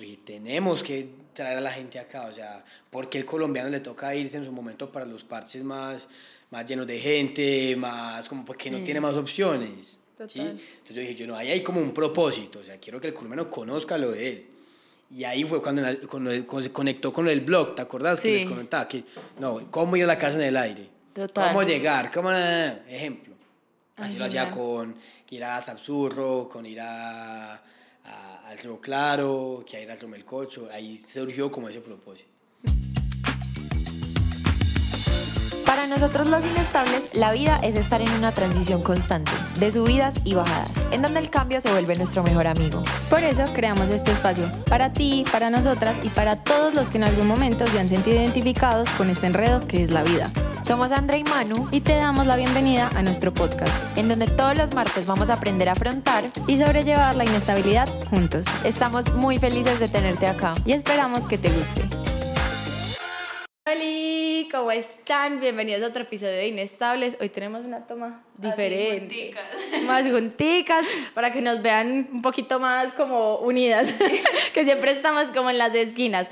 Y tenemos que traer a la gente acá, o sea, porque el colombiano le toca irse en su momento para los parches más, más llenos de gente, más como porque no tiene más opciones. ¿sí? Entonces yo dije, yo no, ahí hay como un propósito, o sea, quiero que el colombiano conozca lo de él. Y ahí fue cuando, cuando, se conectó con el blog, ¿te acordás? Que les comentaba que, no, cómo ir a la casa en el aire. Total. Cómo llegar, cómo, ejemplo. Así lo hacía con ir a Sapsurro, con ir a, a, al Río Claro, que ir al Melcocho. Ahí surgió como ese propósito. Para nosotros los inestables, la vida es estar en una transición constante, de subidas y bajadas, en donde el cambio se vuelve nuestro mejor amigo. Por eso creamos este espacio, para ti, para nosotras y para todos los que en algún momento se han sentido identificados con este enredo que es la vida. Somos Andrea y Manu y te damos la bienvenida a nuestro podcast, en donde todos los martes vamos a aprender a afrontar y sobrellevar la inestabilidad juntos. Estamos muy felices de tenerte acá y esperamos que te guste. Hola, ¿cómo están? Bienvenidos a otro episodio de Inestables. Hoy tenemos una toma diferente. Más junticas, para que nos vean un poquito más como unidas, que siempre estamos como en las esquinas.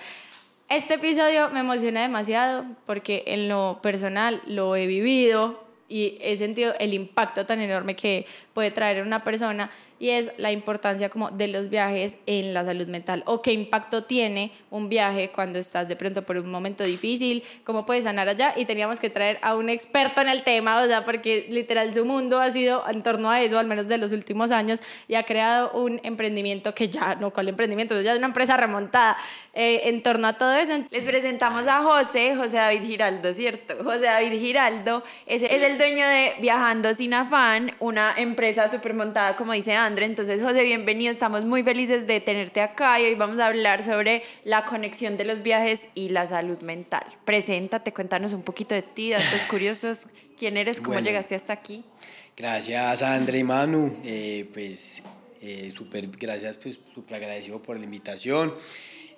Este episodio me emociona demasiado porque en lo personal lo he vivido y he sentido el impacto tan enorme que puede traer una persona y es la importancia como de los viajes en la salud mental o qué impacto tiene un viaje cuando estás de pronto por un momento difícil, cómo puedes sanar allá y teníamos que traer a un experto en el tema, o sea, porque literal su mundo ha sido en torno a eso, al menos de los últimos años, y ha creado un emprendimiento que ya, no, ¿cuál emprendimiento? Ya es una empresa remontada eh, en torno a todo eso. Les presentamos a José, José David Giraldo, ¿cierto? José David Giraldo es, es el dueño de Viajando Sin Afán, una empresa súper montada, como dice Ana entonces, José, bienvenido. Estamos muy felices de tenerte acá y hoy vamos a hablar sobre la conexión de los viajes y la salud mental. Preséntate, cuéntanos un poquito de ti, datos curiosos. ¿Quién eres? ¿Cómo llegaste hasta aquí? Gracias André y Manu. Eh, pues eh, súper gracias, pues súper agradecido por la invitación.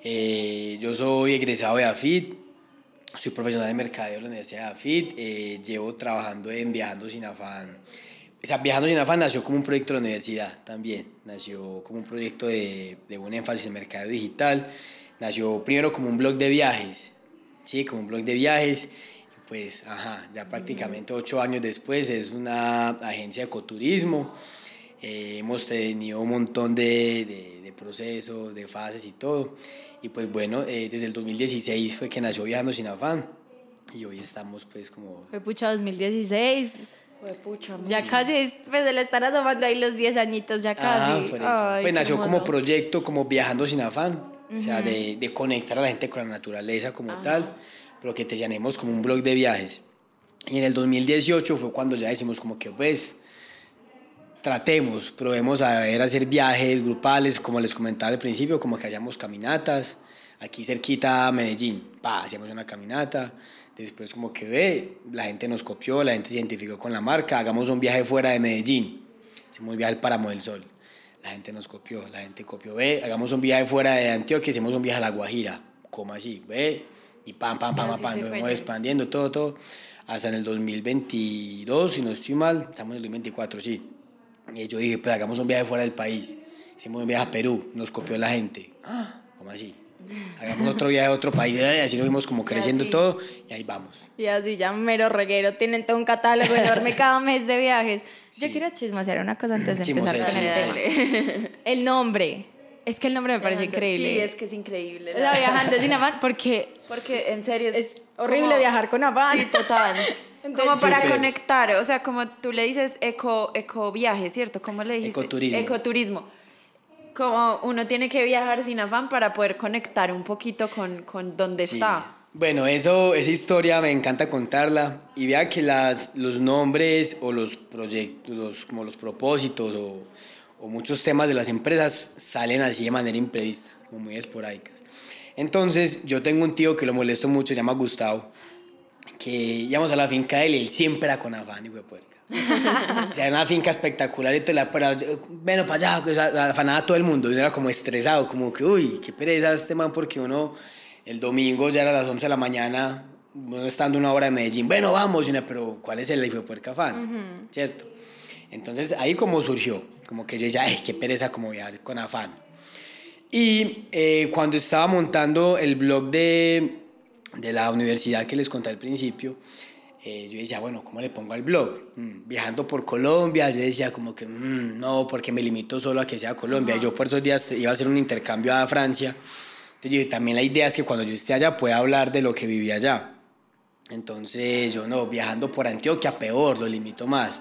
Eh, yo soy egresado de AFIT, soy profesional de mercadeo de la Universidad de AFIT, llevo trabajando en Viajando Sin Afán o sea, Viajando sin afán nació como un proyecto de la universidad también, nació como un proyecto de, de un énfasis en mercado digital, nació primero como un blog de viajes, sí, como un blog de viajes, pues, ajá, ya prácticamente ocho años después es una agencia de ecoturismo, eh, hemos tenido un montón de, de, de, procesos, de fases y todo, y pues bueno, eh, desde el 2016 fue que nació Viajando sin afán, y hoy estamos pues como... Fue pucha 2016 ya casi, pues se le están asomando ahí los 10 añitos, ya casi. pues nació como proyecto, como viajando sin afán, o sea, de, de, conectar a la gente con la naturaleza como tal, pero que te llamemos como un blog de viajes. Y en el 2018 fue cuando ya decimos como que, pues, tratemos, probemos a ver, hacer viajes grupales, como les comentaba al principio, como que hayamos caminatas, aquí cerquita a Medellín, pa, hacíamos una caminata, Después como que ve, la gente nos copió, la gente se identificó con la marca, hagamos un viaje fuera de Medellín. Hicimos un viaje al Páramo del Sol. La gente nos copió, la gente copió, ve, hagamos un viaje fuera de Antioquia, hicimos un viaje a La Guajira. como así? Ve, y pam, pam, pam, pam, pam, nos fuimos expandiendo todo, todo. Hasta en el 2022, si no estoy mal, estamos en el 2024, sí. Y yo dije, pues hagamos un viaje fuera del país. Hicimos un viaje a Perú, nos copió la gente. ¡Ah! ¿Cómo así? Hagamos otro viaje a otro país, y así lo vimos como creciendo todo, y ahí vamos. Y así ya mero reguero, tienen todo un catálogo enorme cada mes de viajes. Yo quiero chismosear una cosa antes de empezar con el El nombre. Es que el nombre me parece increíble. Sí, es que es increíble. O sea, viajando sin afán, porque... Porque en serio es, horrible viajar con afán. Sí, total. como para conectar, o sea, como tú le dices eco, eco viaje, ¿cierto? ¿Cómo le dices? Ecoturismo. Ecoturismo como uno tiene que viajar sin afán para poder conectar un poquito con, con donde está. Bueno, eso, esa historia me encanta contarla y vea que las, los nombres o los proyectos, como los propósitos o, o, muchos temas de las empresas salen así de manera imprevista, como muy esporádicas. Entonces, yo tengo un tío que lo molesto mucho, se llama Gustavo, que íbamos a la finca de él y él siempre era con afán y fue puerca. sea, era una finca espectacular y todo, la, pero, bueno, para allá, o sea, afanaba a todo el mundo, y era como estresado, como que, uy, qué pereza este man, porque uno, el domingo ya era las 11 de la mañana, uno estando una hora en Medellín, bueno, vamos, y una, pero ¿cuál es el hijo de puerca afán? ¿Cierto? Entonces ahí como surgió, como que yo decía, ay, qué pereza como viajar con afán. Y eh, cuando estaba montando el blog de, de la universidad que les conté al principio, eh, yo decía, bueno, ¿cómo le pongo al blog? Mm, viajando por Colombia, yo decía como que, mm, no, porque me limito solo a que sea Colombia. Yo por esos días iba a hacer un intercambio a Francia. Entonces yo también la idea es que cuando yo esté allá pueda hablar de lo que viví allá. Entonces yo no, viajando por Antioquia, peor, lo limito más.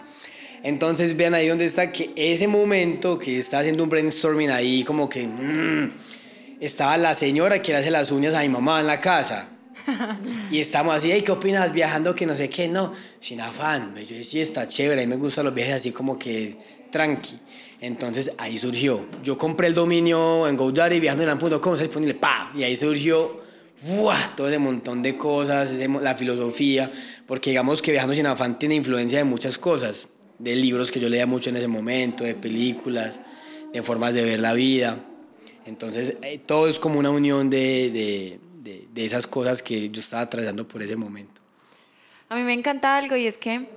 Entonces vean ahí donde está que ese momento que está haciendo un brainstorming ahí, como que mm, estaba la señora que le hace las uñas a mi mamá en la casa y estamos así, ¿qué opinas viajando? Que no sé qué, no, sin afán. Yo decía, está chévere, a mí me gustan los viajes así como que tranqui. Entonces ahí surgió. Yo compré el dominio en GoDaddy, viajando en ¿cómo se disponible? ¡Pa! Y ahí surgió ¡buah! todo ese montón de cosas, la filosofía, porque digamos que Viajando sin afán tiene influencia de muchas cosas, de libros que yo leía mucho en ese momento, de películas, de formas de ver la vida. Entonces, eh, todo es como una unión de, de, de esas cosas que yo estaba atravesando por ese momento. A mí me encanta algo y es que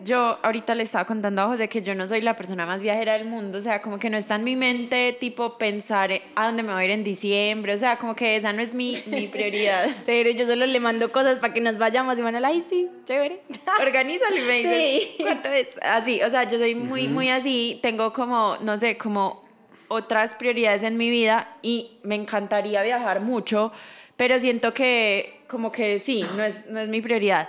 yo ahorita le estaba contando a José que yo no soy la persona más viajera del mundo, o sea, como que no está en mi mente tipo pensar a dónde me voy a ir en diciembre, o sea, como que esa no es mi, mi prioridad. Serio, yo solo le mando cosas para que nos vayamos y van a ay, sí, chévere. Organízalo y me dices, sí. ¿cuánto es? Así, o sea, yo soy muy, muy así, tengo como, no sé, como otras prioridades en mi vida y me encantaría viajar mucho, pero siento que como que sí, no es, no es mi prioridad.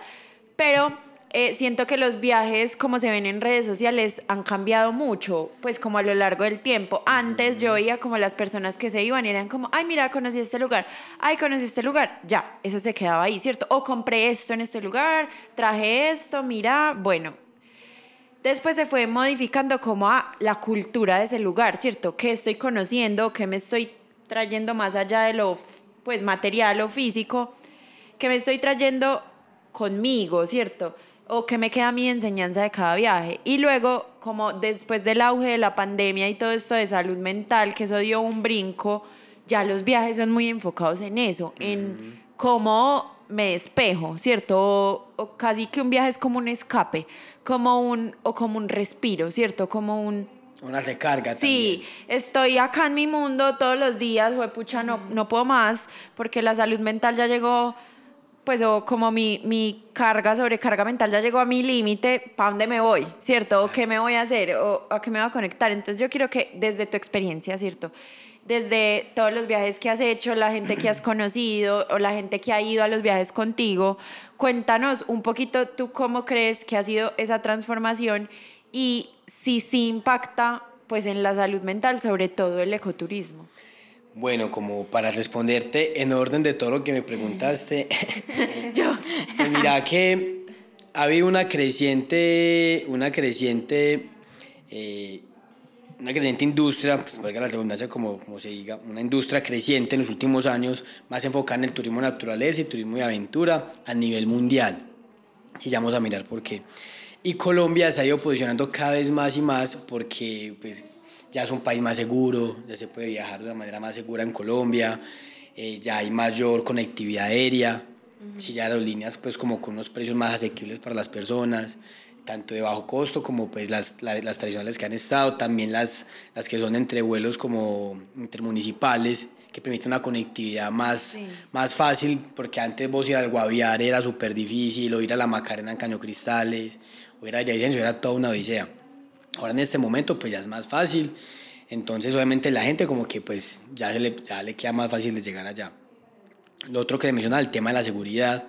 Pero eh, siento que los viajes, como se ven en redes sociales, han cambiado mucho, pues como a lo largo del tiempo. Antes yo veía como las personas que se iban y eran como, ay, mira, conocí este lugar, ay, conocí este lugar, ya, eso se quedaba ahí, ¿cierto? O compré esto en este lugar, traje esto, mira, bueno. Después se fue modificando como a la cultura de ese lugar, ¿cierto? ¿Qué estoy conociendo? ¿Qué me estoy trayendo más allá de lo pues material o físico? ¿Qué me estoy trayendo conmigo, ¿cierto? o qué me queda mi enseñanza de cada viaje. Y luego, como después del auge de la pandemia y todo esto de salud mental, que eso dio un brinco, ya los viajes son muy enfocados en eso, en cómo me despejo, ¿cierto? O, casi que un viaje es como un escape, como un, o como un respiro, ¿cierto? Como un... Una recarga. Sí, estoy acá en mi mundo todos los días, pucha, no, no puedo más, porque la salud mental ya llegó pues o como mi, mi carga, sobrecarga mental ya llegó a mi límite, ¿para dónde me voy? ¿Cierto? ¿O qué me voy a hacer? ¿O a qué me voy a conectar? Entonces yo quiero que desde tu experiencia, ¿cierto? Desde todos los viajes que has hecho, la gente que has conocido o la gente que ha ido a los viajes contigo, cuéntanos un poquito tú cómo crees que ha sido esa transformación y si sí impacta pues en la salud mental, sobre todo el ecoturismo. Bueno, como para responderte en orden de todo lo que me preguntaste, yo. Pues mira que ha habido una creciente, una creciente, eh, una creciente industria, pues valga la redundancia como, como se diga, una industria creciente en los últimos años, más enfocada en el turismo naturaleza y turismo de aventura a nivel mundial. Si vamos a mirar por qué. Y Colombia se ha ido posicionando cada vez más y más porque pues, ya es un país más seguro, ya se puede viajar de una manera más segura en Colombia, eh, ya hay mayor conectividad aérea, si ya las líneas pues como con unos precios más asequibles para las personas, tanto de bajo costo como pues las, las tradicionales que han estado, también las, las que son entre vuelos como intermunicipales, que permiten una conectividad más, más fácil, porque antes vos ir al Guaviare era súper difícil, o ir a la Macarena en Caño Cristales, o ir a Villavicencio era toda una odisea. Ahora en este momento pues ya es más fácil, entonces obviamente la gente como que pues ya, se le, ya le queda más fácil de llegar allá. Lo otro que mencionaba, el tema de la seguridad.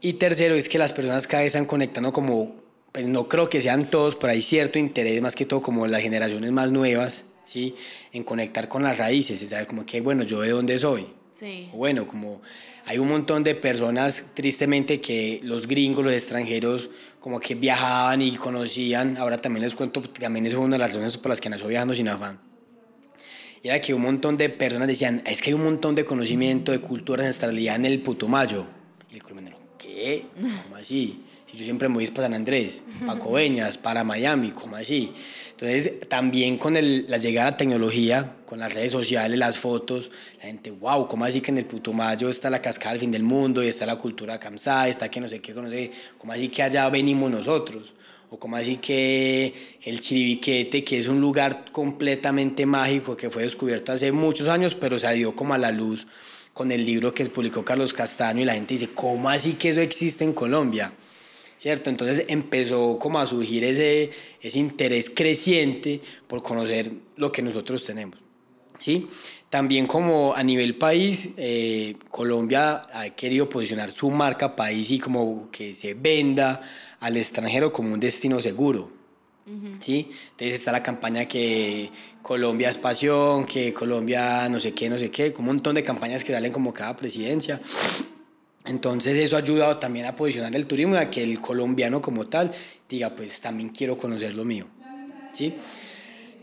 Y tercero es que las personas cada vez están conectando como, pues no creo que sean todos, pero hay cierto interés más que todo como las generaciones más nuevas, ¿sí? En conectar con las raíces, y saber como que, bueno, yo de dónde soy. Sí. bueno, como hay un montón de personas, tristemente, que los gringos, los extranjeros, como que viajaban y conocían. Ahora también les cuento, también es una de las razones por las que nació Viajando Sin Afán. Y era que un montón de personas decían, es que hay un montón de conocimiento, de cultura, ancestralidad en el Putumayo. Y el colombiano, ¿qué? ¿Cómo así? Yo siempre me voy para San Andrés, para Coveñas, para Miami, ¿cómo así? Entonces, también con el, la llegada de la tecnología, con las redes sociales, las fotos, la gente, wow, ¿cómo así que en el Putumayo está la cascada del fin del mundo y está la cultura Kamsá, está que no sé qué, no sé, ¿cómo así que allá venimos nosotros? o como así que el Chiribiquete, que es un lugar completamente mágico que fue descubierto hace muchos años, pero salió como a la luz con el libro que publicó Carlos Castaño y la gente dice, ¿cómo así que eso existe en Colombia? ¿Cierto? Entonces empezó como a surgir ese, ese interés creciente por conocer lo que nosotros tenemos. ¿Sí? También como a nivel país, eh, Colombia ha querido posicionar su marca país y como que se venda al extranjero como un destino seguro. ¿sí? Entonces está la campaña que Colombia es pasión, que Colombia no sé qué, no sé qué, un montón de campañas que salen como cada presidencia. Entonces eso ha ayudado también a posicionar el turismo y a que el colombiano como tal diga, pues también quiero conocer lo mío. ¿sí?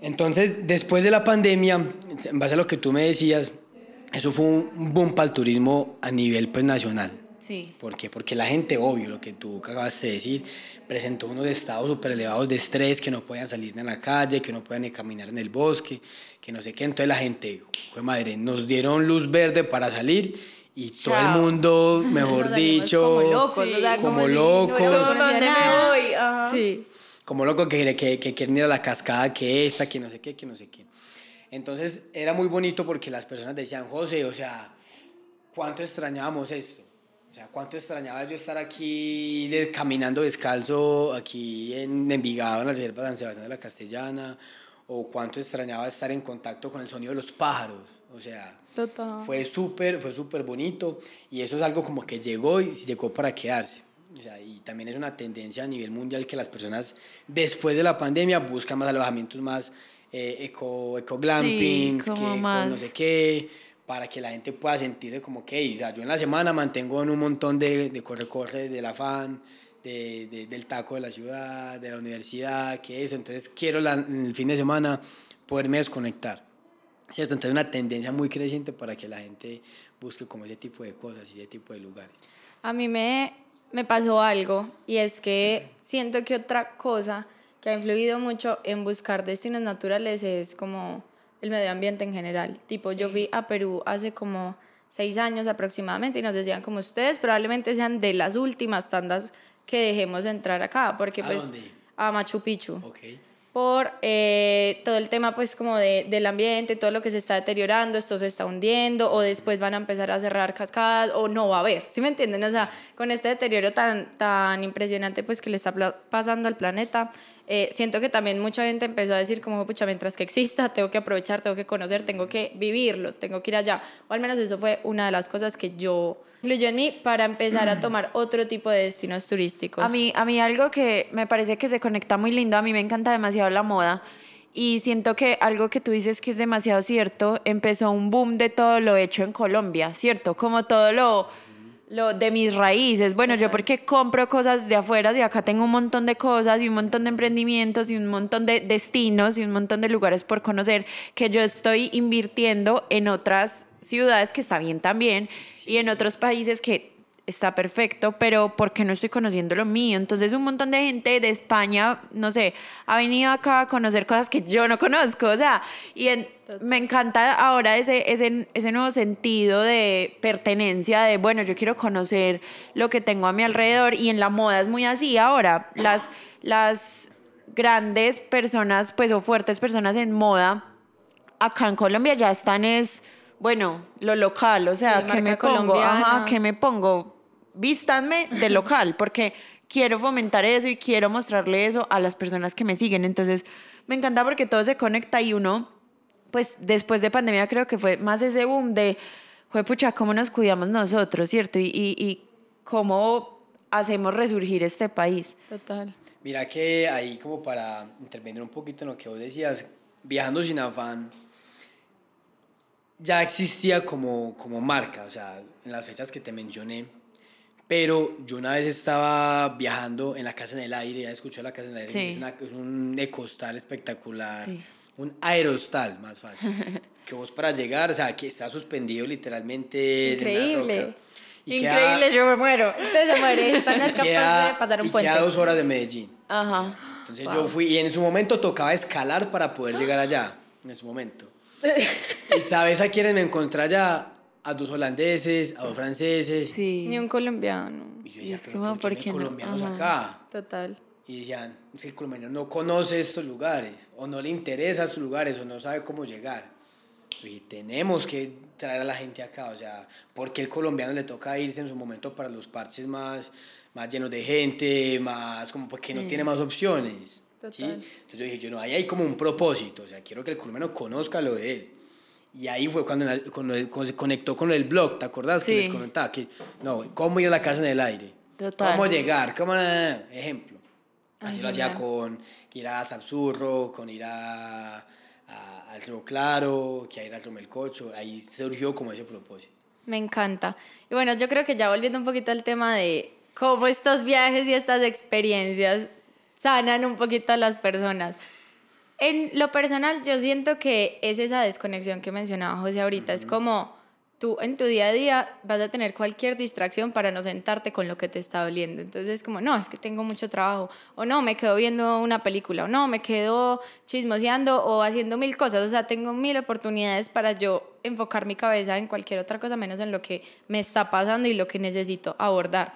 Entonces, después de la pandemia, en base a lo que tú me decías, eso fue un boom para el turismo a nivel pues, nacional. Sí. ¿Por qué? Porque la gente, obvio, lo que tú acabas de decir, presentó unos estados súper elevados de estrés, que no podían salir en la calle, que no podían ni caminar en el bosque, que no sé qué. Entonces la gente, fue madre, nos dieron luz verde para salir y todo el mundo, mejor dicho, como locos, o sea, como como si locos. no. Sí. como loco que, que, que quieren ir a la cascada, que esta, que no sé qué, que no sé qué. Entonces era muy bonito porque las personas decían, José, o sea, ¿cuánto extrañábamos esto? O sea, ¿cuánto extrañaba yo estar aquí de- caminando descalzo aquí en Envigado, en la reserva de San Sebastián de la Castellana? ¿O cuánto extrañaba estar en contacto con el sonido de los pájaros? O sea, Total. fue súper, fue súper bonito y eso es algo como que llegó y llegó para quedarse. O sea, y también es una tendencia a nivel mundial que las personas después de la pandemia buscan más alojamientos más eh, eco, eco glampings, Sí, que más- no sé qué, para que la gente pueda sentirse como que, o sea, yo en la semana mantengo en un montón de, de corre-corre del afán, de, de- del taco de la ciudad, de la universidad, que eso, entonces quiero la- el fin de semana poderme desconectar. ¿Cierto? Entonces una tendencia muy creciente para que la gente busque como ese tipo de cosas y ese tipo de lugares. A mí me, me pasó algo y es que siento que otra cosa que ha influido mucho en buscar destinos naturales es como el medio ambiente en general. Tipo, yo fui a Perú hace como seis años aproximadamente y nos decían como ustedes probablemente sean de las últimas tandas que dejemos entrar acá, porque ¿A pues dónde? a Machu Picchu Ok. Por eh, todo el tema pues como de, del ambiente, todo lo que se está deteriorando, esto se está hundiendo o después van a empezar a cerrar cascadas o no va a haber, ¿sí me entienden? O sea, con este deterioro tan, tan impresionante pues que le está pasando al planeta, eh, siento que también mucha gente empezó a decir como, pucha, mientras que exista, tengo que aprovechar, tengo que conocer, tengo que vivirlo, tengo que ir allá. O al menos eso fue una de las cosas que yo influyó en mí para empezar a tomar otro tipo de destinos turísticos. A mí, a mí algo que me parece que se conecta muy lindo, a mí me encanta demasiado la moda y siento que algo que tú dices que es demasiado cierto, empezó un boom de todo lo hecho en Colombia, ¿cierto? Como todo lo, lo de mis raíces. Bueno, yo porque compro cosas de afuera y acá tengo un montón de cosas y un montón de emprendimientos y un montón de destinos y un montón de lugares por conocer que yo estoy invirtiendo en otras ciudades que está bien también y en otros países que está perfecto, pero ¿por qué no estoy conociendo lo mío? Entonces un montón de gente de España, no sé, ha venido acá a conocer cosas que yo no conozco, o sea, y en- me encanta ahora ese, ese, ese nuevo sentido de pertenencia, de, bueno, yo quiero conocer lo que tengo a mi alrededor. Y en la moda es muy así ahora, las, las grandes personas, pues, o fuertes personas en moda, acá en Colombia ya están es, bueno, lo local, o sea, Sí, que me pongo, ajá, que me pongo, vístanme de local, porque quiero fomentar eso y quiero mostrarle eso a las personas que me siguen. Entonces, me encanta porque todo se conecta y uno, pues después de pandemia creo que fue más ese boom de, fue pucha, cómo nos cuidamos nosotros, ¿cierto? Y, y, y cómo hacemos resurgir este país. Total. Mira que ahí como para intervenir un poquito en lo que vos decías, viajando sin afán, ya existía como, como marca, o sea, en las fechas que te mencioné, pero yo una vez estaba viajando en la Casa en el Aire, ya escuchó la Casa en el Aire, Sí. es, una- es un ecostal espectacular, Sí. un aerostal más fácil, que vos para llegar, o sea, que está suspendido literalmente en una Increíble. roca, y queda- Increíble, yo me muero. Usted se muere, esta no es capaz queda- de pasar un y puente. queda dos horas de Medellín. Ajá. Entonces yo fui y en su momento tocaba escalar para poder llegar allá, en su momento. ¿Y sabes a quiénes me encontré allá? A dos holandeses, a dos franceses. Sí. Ni un colombiano. Y yo Y decía, es pero como, ¿por ¿por qué no colombianos Ajá. acá? Total. y decían, es que el colombiano no conoce estos lugares, o no le interesa estos lugares, o no sabe cómo llegar. Y tenemos que traer a la gente acá, o sea, porque el colombiano le toca irse en su momento para los parches más, más llenos de gente, más como porque no tiene más opciones. ¿Sí? Entonces yo dije, yo no, ahí hay como un propósito, o sea, quiero que el colombiano conozca lo de él. Y ahí fue cuando, cuando, se conectó con el blog, ¿te acordás que les comentaba? Que, no, ¿cómo ir a la casa en el aire? Total. ¿Cómo llegar? ¿Cómo? Ejemplo. Así lo hacía con ir a Sapsurro, con ir a, a, al Río Claro, que ir al Río Melcocho. Ahí surgió como ese propósito. Me encanta. Y bueno, yo creo que ya volviendo un poquito al tema de cómo estos viajes y estas experiencias sanan un poquito a las personas. En lo personal, yo siento que es esa desconexión que mencionaba José ahorita. Es como tú en tu día a día vas a tener cualquier distracción para no sentarte con lo que te está doliendo. Entonces es como, no, es que tengo mucho trabajo, o no, me quedo viendo una película, o no, me quedo chismoseando o haciendo mil cosas. O sea, tengo mil oportunidades para yo enfocar mi cabeza en cualquier otra cosa menos en lo que me está pasando y lo que necesito abordar.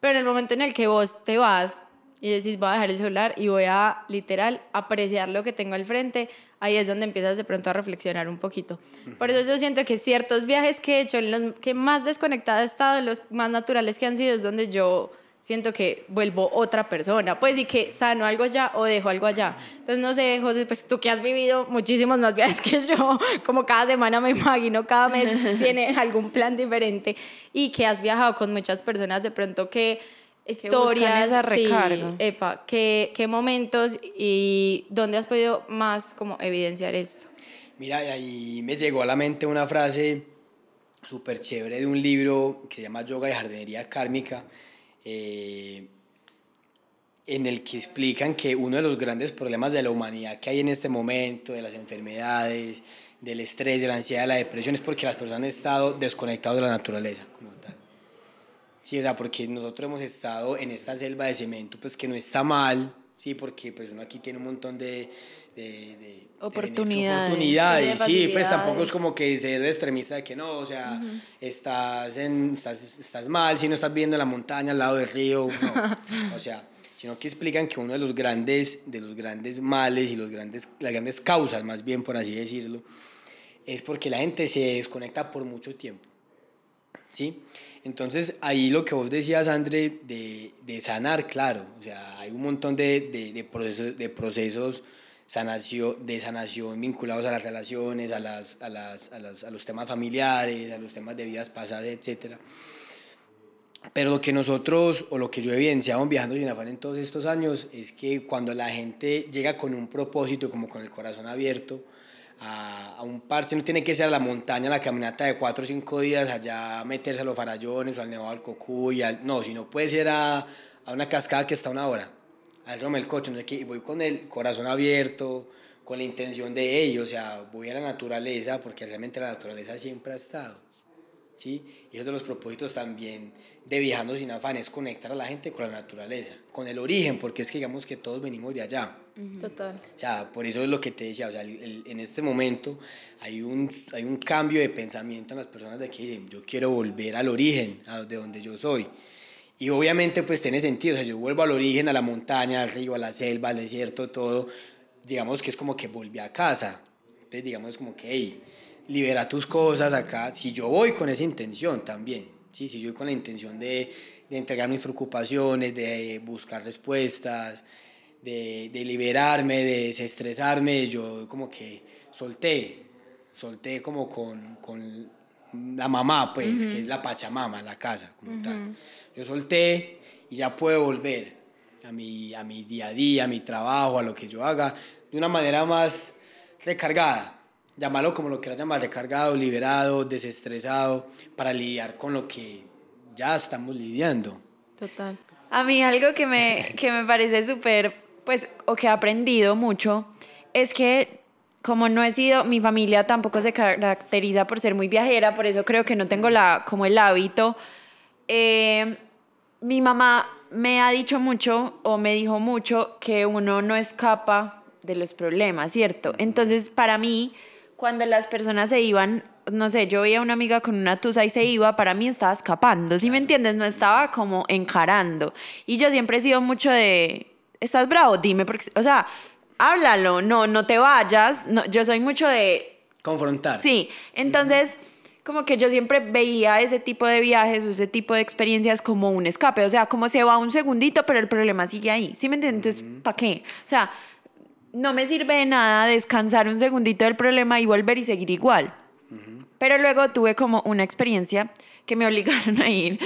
Pero en el momento en el que vos te vas y decís voy a dejar el celular y voy a literal apreciar lo que tengo al frente, ahí es donde empiezas de pronto a reflexionar un poquito. Por eso yo siento que ciertos viajes que he hecho, en los que más desconectada he estado, los más naturales que han sido, es donde yo siento que vuelvo otra persona, pues y que sano algo allá o dejo algo allá. Entonces, no sé, José, pues tú que has vivido muchísimos más viajes que yo, como cada semana me imagino, cada mes tiene algún plan diferente y que has viajado con muchas personas de pronto que historias, sí, epa, ¿qué, ¿qué, momentos y dónde has podido más como evidenciar esto? Mira, ahí me llegó a la mente una frase súper chévere de un libro que se llama Yoga y Jardinería Kármica, eh, en el que explican que uno de los grandes problemas de la humanidad que hay en este momento, de las enfermedades, del estrés, de la ansiedad, de la depresión, es porque las personas han estado desconectadas de la naturaleza. Sí, o sea, porque nosotros hemos estado en esta selva de cemento, pues que no está mal, sí, porque pues uno aquí tiene un montón de, de, oportunidades. oportunidades, sí, pues tampoco es como que ser extremista de que no, o sea, estás, en, estás, estás mal si no estás viendo la montaña al lado del río, no, o sea, sino que explican que uno de los grandes, de los grandes males y los grandes, las grandes causas, más bien por así decirlo, es porque la gente se desconecta por mucho tiempo, ¿sí? Entonces, ahí lo que vos decías, André, de, de sanar, claro, o sea, hay un montón de, de, de procesos, de procesos sanación, de sanación vinculados a las relaciones, a, las, a, las, a, los, a los temas familiares, a los temas de vidas pasadas, etc. Pero lo que nosotros, o lo que yo he evidenciado en Viajando sin afán en todos estos años, es que cuando la gente llega con un propósito, como con el corazón abierto, a, un parche, no tiene que ser a la montaña, la caminata de cuatro o cinco días, allá meterse a los farallones o al Nevado del Cocuy, no, sino puede ser a, a, una cascada que está a una hora, al Roma el Coche, no sé qué, voy con el corazón abierto, con la intención de ello, o sea, voy a la naturaleza, porque realmente la naturaleza siempre ha estado, ¿sí? Y eso de los propósitos también de Viajando sin afán, es conectar a la gente con la naturaleza, con el origen, porque es que digamos que todos venimos de allá. Total. O sea, por eso es lo que te decía, o sea, en este momento hay un, hay un cambio de pensamiento en las personas de que dicen, yo quiero volver al origen, a de donde yo soy. Y obviamente pues tiene sentido, o sea, yo vuelvo al origen, a la montaña, al río, a la selva, al desierto, todo, digamos que es como que volví a casa. Entonces digamos como que, hey, libera tus cosas acá, si yo voy con esa intención también ¿sí? Si yo con la intención de, de entregar mis preocupaciones, de buscar respuestas, de, de, liberarme, de desestresarme, yo como que solté, solté como con, con la mamá, pues, que es la Pachamama, la casa, como tal. Yo solté y ya puedo volver a mi, a mi día a día, a mi trabajo, a lo que yo haga, de una manera más recargada llamarlo como lo quieras llamar, recargado, liberado, desestresado, para lidiar con lo que ya estamos lidiando. Total. A mí algo que me, que me parece súper, pues, o que he aprendido mucho, es que como no he sido, mi familia tampoco se caracteriza por ser muy viajera, por eso creo que no tengo la, como el hábito. Eh, mi mamá me ha dicho mucho o me dijo mucho que uno no escapa de los problemas, ¿cierto? Entonces, para mí, cuando las personas se iban, no sé, yo veía a una amiga con una tusa y se iba, para mí estaba escapando, ¿sí me entiendes? No estaba como encarando. Y yo siempre he sido mucho de, ¿estás bravo? Dime, porque, o sea, háblalo, no, no te vayas. No, yo soy mucho de... Confrontar. Sí, entonces como que yo siempre veía ese tipo de viajes o ese tipo de experiencias como un escape, o sea, como se va un segundito, pero el problema sigue ahí, ¿sí me entiendes? Entonces, ¿para qué? O sea, no me sirve de nada descansar un segundito del problema y volver y seguir igual. Pero luego tuve como una experiencia que me obligaron a ir.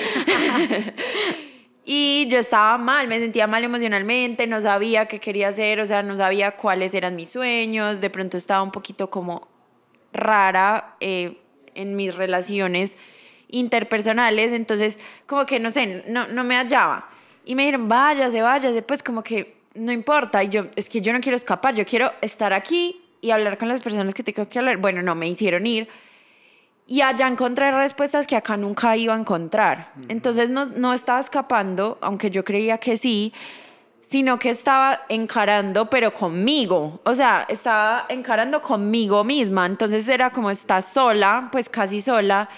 y yo estaba mal, me sentía mal emocionalmente, no sabía qué quería hacer, o sea, no sabía cuáles eran mis sueños, de pronto estaba un poquito como rara. Eh, en mis relaciones interpersonales, entonces como que no sé, no, no me hallaba. Y me dijeron, váyase, váyase, pues como que no importa, y yo, es que yo no quiero escapar, yo quiero estar aquí y hablar con las personas que tengo que hablar. Bueno, no, me hicieron ir. Y allá encontré respuestas que acá nunca iba a encontrar. Entonces no, no estaba escapando, aunque yo creía que sí, sino que estaba encarando, pero conmigo, o sea, estaba encarando conmigo misma, entonces era como estás sola, pues casi sola,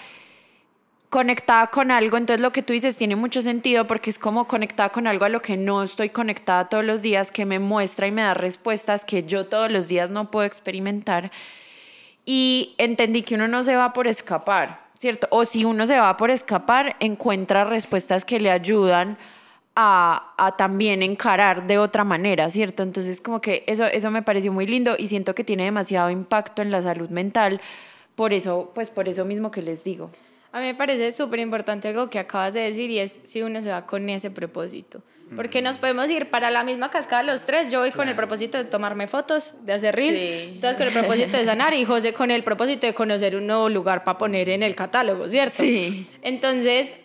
conectada con algo, entonces lo que tú dices tiene mucho sentido porque es como conectada con algo a lo que no estoy conectada todos los días, que me muestra y me da respuestas que yo todos los días no puedo experimentar. Y entendí que uno no se va por escapar, ¿cierto? O si uno se va por escapar, encuentra respuestas que le ayudan a, también encarar de otra manera, ¿cierto? Entonces como que eso, eso me pareció muy lindo y siento que tiene demasiado impacto en la salud mental, por eso, pues por eso mismo que les digo. A mí me parece súper importante algo que acabas de decir y es si uno se va con ese propósito. Porque nos podemos ir para la misma cascada los tres. Yo voy con el propósito de tomarme fotos, de hacer reels. Sí. Entonces con el propósito de sanar y José con el propósito de conocer un nuevo lugar para poner en el catálogo, ¿cierto? Sí. Entonces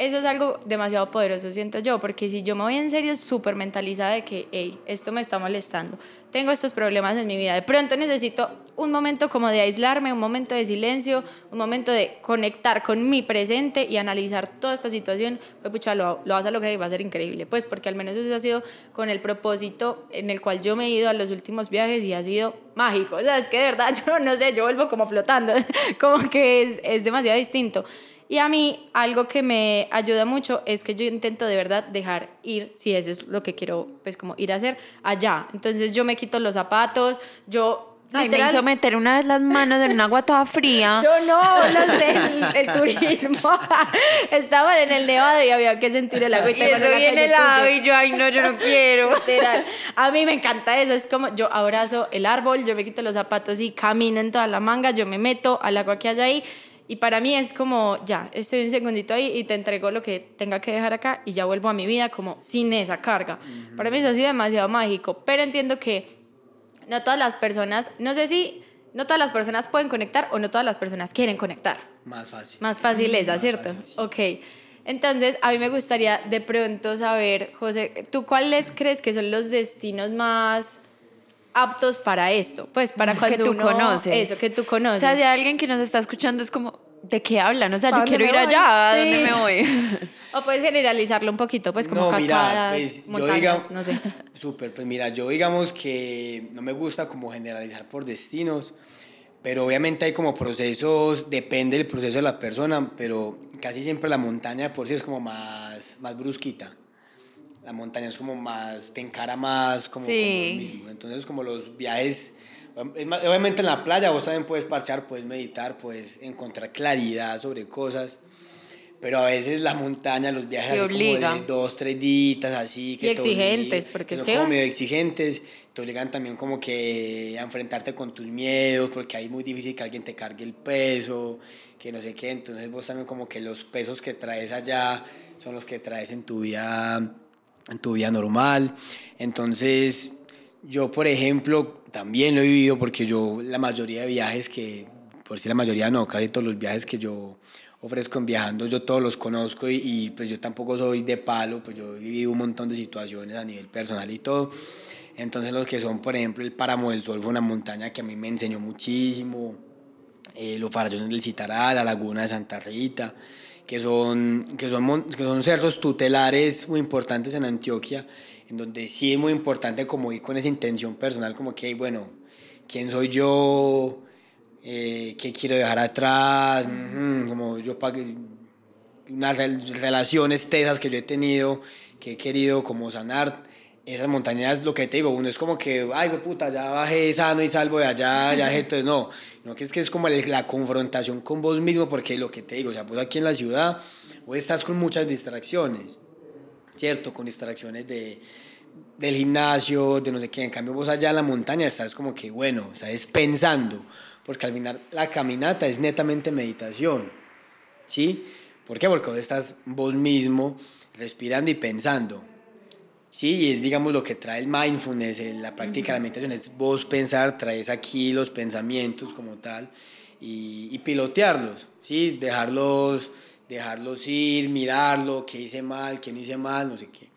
eso es algo demasiado poderoso, siento yo, porque si yo me voy en serio súper mentalizada de que, hey, esto me está molestando, tengo estos problemas en mi vida, de pronto necesito un momento como de aislarme, un momento de silencio, un momento de conectar con mi presente y analizar toda esta situación, pues pucha, lo, lo vas a lograr y va a ser increíble, pues porque al menos eso ha sido con el propósito en el cual yo me he ido a los últimos viajes y ha sido mágico, o sea, es que de verdad yo no sé, yo vuelvo como flotando, como que es, es demasiado distinto. Y a mí algo que me ayuda mucho es que yo intento de verdad dejar ir, si eso es lo que quiero, pues como ir a hacer allá. Entonces yo me quito los zapatos, yo Ay, me hizo meter una vez las manos en un agua toda fría. Yo no, no sé, el, turismo. Estaba en el nevado y había que sentir el agua. Y, eso viene helado y yo, ay no, yo no quiero. A mí me encanta eso, es como yo abrazo el árbol, yo me quito los zapatos y camino en toda la manga, yo me meto al agua que hay ahí y para mí es como, ya, estoy un segundito ahí y te entrego lo que tenga que dejar acá y ya vuelvo a mi vida como sin esa carga. Para mí eso ha sido demasiado mágico, pero entiendo que no todas las personas, no sé si no todas las personas pueden conectar o no todas las personas quieren conectar. Más fácil. Más fácil esa, ¿cierto? Ok. Entonces, a mí me gustaría de pronto saber, José, ¿tú cuáles crees que son los destinos más aptos para esto, pues para cuando que tú conoces. Eso, que tú conoces. O sea, si alguien que nos está escuchando es como, ¿de qué hablan? O sea, yo quiero ir allá, ¿a dónde me voy? o puedes generalizarlo un poquito, pues como cascadas, pues, montañas, no sé. Súper, pues mira, yo digamos que no me gusta como generalizar por destinos, pero obviamente hay como procesos, depende del proceso de la persona, pero casi siempre la montaña por sí es como más, más brusquita la montaña es como más, te encara más como, sí. mismo. Entonces como los viajes, obviamente en la playa vos también puedes parchear, puedes meditar, puedes encontrar claridad sobre cosas. Pero a veces la montaña, los viajes así como de dos, tres días, así. Que y exigentes, porque es que... Como medio exigentes, te obligan también como que a enfrentarte con tus miedos, porque ahí es muy difícil que alguien te cargue el peso, que no sé qué. Entonces vos también como que los pesos que traes allá son los que traes en tu vida en tu vida normal. Entonces, yo, por ejemplo, también lo he vivido porque yo la mayoría de viajes que, por si la mayoría no, casi todos los viajes que yo ofrezco en viajando, yo todos los conozco y, pues yo tampoco soy de palo, pues yo he vivido un montón de situaciones a nivel personal y todo. Entonces los que son, por ejemplo, el Páramo del Sol fue una montaña que a mí me enseñó muchísimo, eh, los farallones del Citaral, la Laguna de Santa Rita, que son, que son, que son cerros tutelares muy importantes en Antioquia, en donde sí es muy importante como ir con esa intención personal, como que, bueno, ¿quién soy yo? Eh, ¿Qué quiero dejar atrás? como yo unas relaciones tesas que yo he tenido, que he querido como sanar. esas montañas, lo que te digo, uno es como que, ay, puta, ya bajé sano y salvo de allá, ya entonces no, no que es que es como la confrontación con vos mismo, porque lo que te digo, o sea, vos aquí en la ciudad, vos estás con muchas distracciones, ¿cierto? Con distracciones de, del gimnasio, de no sé qué, en cambio vos allá en la montaña estás como que, bueno, estás pensando, porque al final la caminata es netamente meditación, ¿sí? ¿Por qué? Porque vos estás vos mismo respirando y pensando. Sí, y es digamos lo que trae el mindfulness, la práctica de la meditación, es vos pensar, traes aquí los pensamientos como tal y, pilotearlos, ¿sí? Dejarlos, dejarlos ir, mirarlo, qué hice mal, qué no hice mal, no sé qué.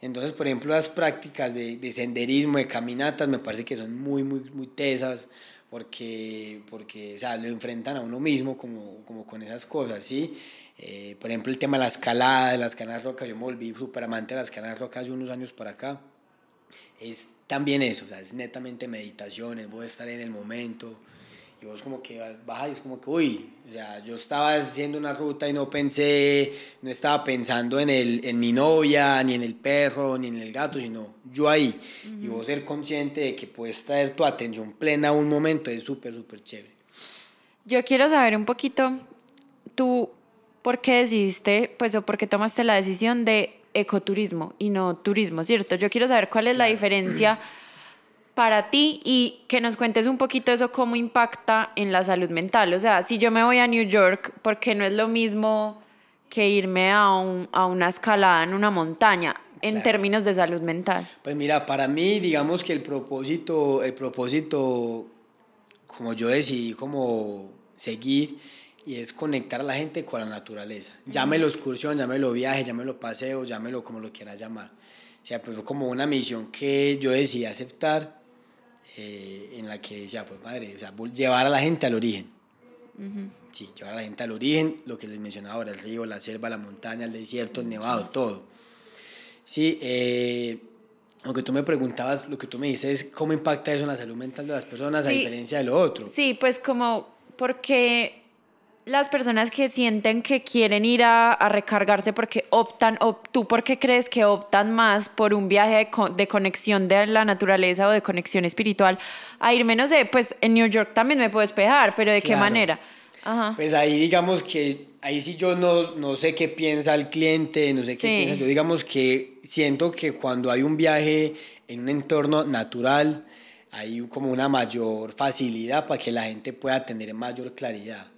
Entonces, por ejemplo, las prácticas de, de senderismo, de caminatas, me parece que son muy, muy, muy tesas, porque, porque o sea, lo enfrentan a uno mismo como, como con esas cosas, ¿sí? Eh, por ejemplo, el tema de la escalada, de las escaladas rocas, yo me volví súper amante de las escaladas rocas hace unos años para acá. Es también eso, o sea, es netamente meditación, es vos estar en el momento y vos como que bajas y es como que, uy, o sea, yo estaba haciendo una ruta y no pensé, no estaba pensando en, el, en mi novia, ni en el perro, ni en el gato, sino yo ahí. Y vos ser consciente de que puedes traer tu atención plena a un momento es súper, súper chévere. Yo quiero saber un poquito, tú ¿por qué decidiste, pues, o por qué tomaste la decisión de ecoturismo y no turismo, ¿cierto? Yo quiero saber cuál es la diferencia para ti y que nos cuentes un poquito eso, cómo impacta en la salud mental. O sea, si yo me voy a New York, porque no es lo mismo que irme a, a una escalada en una montaña en términos de salud mental? Pues mira, para mí, digamos que el propósito, el propósito, como yo decidí, como seguir, y es conectar a la gente con la naturaleza. Llámelo excursión, llámelo viaje, llámelo paseo, llámelo como lo quieras llamar. O sea, pues fue como una misión que yo decidí aceptar, eh, en la que decía, pues madre, o sea, llevar a la gente al origen. Sí, llevar a la gente al origen, lo que les mencionaba ahora, el río, la selva, la montaña, el desierto, el nevado, todo. Sí, eh, lo que tú me preguntabas, lo que tú me dices es cómo impacta eso en la salud mental de las personas a diferencia de lo otro. Sí, pues como, porque las personas que sienten que quieren ir a, recargarse porque optan, o tú por qué crees que optan más por un viaje de, conexión de la naturaleza o de conexión espiritual a irme, no sé, pues en New York también me puedo despejar, pero ¿de qué manera? Pues ahí digamos que, ahí sí yo no, no sé qué piensa el cliente, no sé qué piensa, yo digamos que siento que cuando hay un viaje en un entorno natural, hay como una mayor facilidad para que la gente pueda tener mayor claridad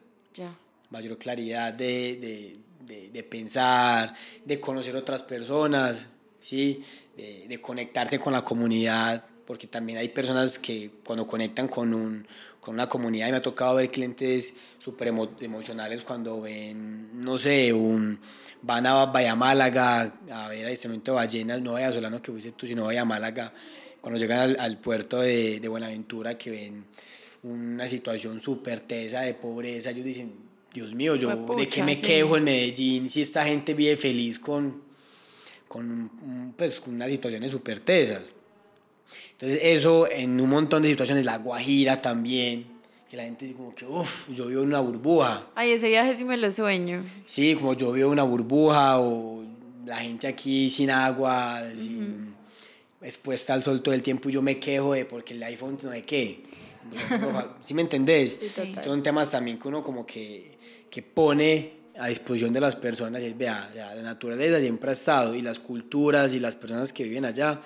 mayor claridad de, de, de, pensar, de conocer otras personas, ¿sí? de, conectarse con la comunidad, porque también hay personas que cuando conectan con, un, con una comunidad, y me ha tocado ver clientes súper emocionales cuando ven, no sé, un, van a Bahía Málaga a ver a momento de ballenas, no vaya solano que fuiste tú, sino vaya Málaga, cuando llegan al, al puerto de, de Buenaventura, que ven una situación súper tesa de pobreza, ellos dicen, Dios mío, yo de qué me quejo en Medellín si esta gente vive feliz con, con, pues, con unas situaciones súper tesas. Entonces eso en un montón de situaciones, la Guajira también, que la gente dice como que, uff, yo vivo en una burbuja. Ay, ese viaje sí me lo sueño. Sí, como yo vivo en una burbuja o la gente aquí sin agua, expuesta al sol todo el tiempo y yo me quejo de porque el iPhone no de qué. ¿Sí me entendés? Sí, Son temas también que uno como que que pone a disposición de las personas es, vea, la naturaleza siempre ha estado y las culturas y las personas que viven allá,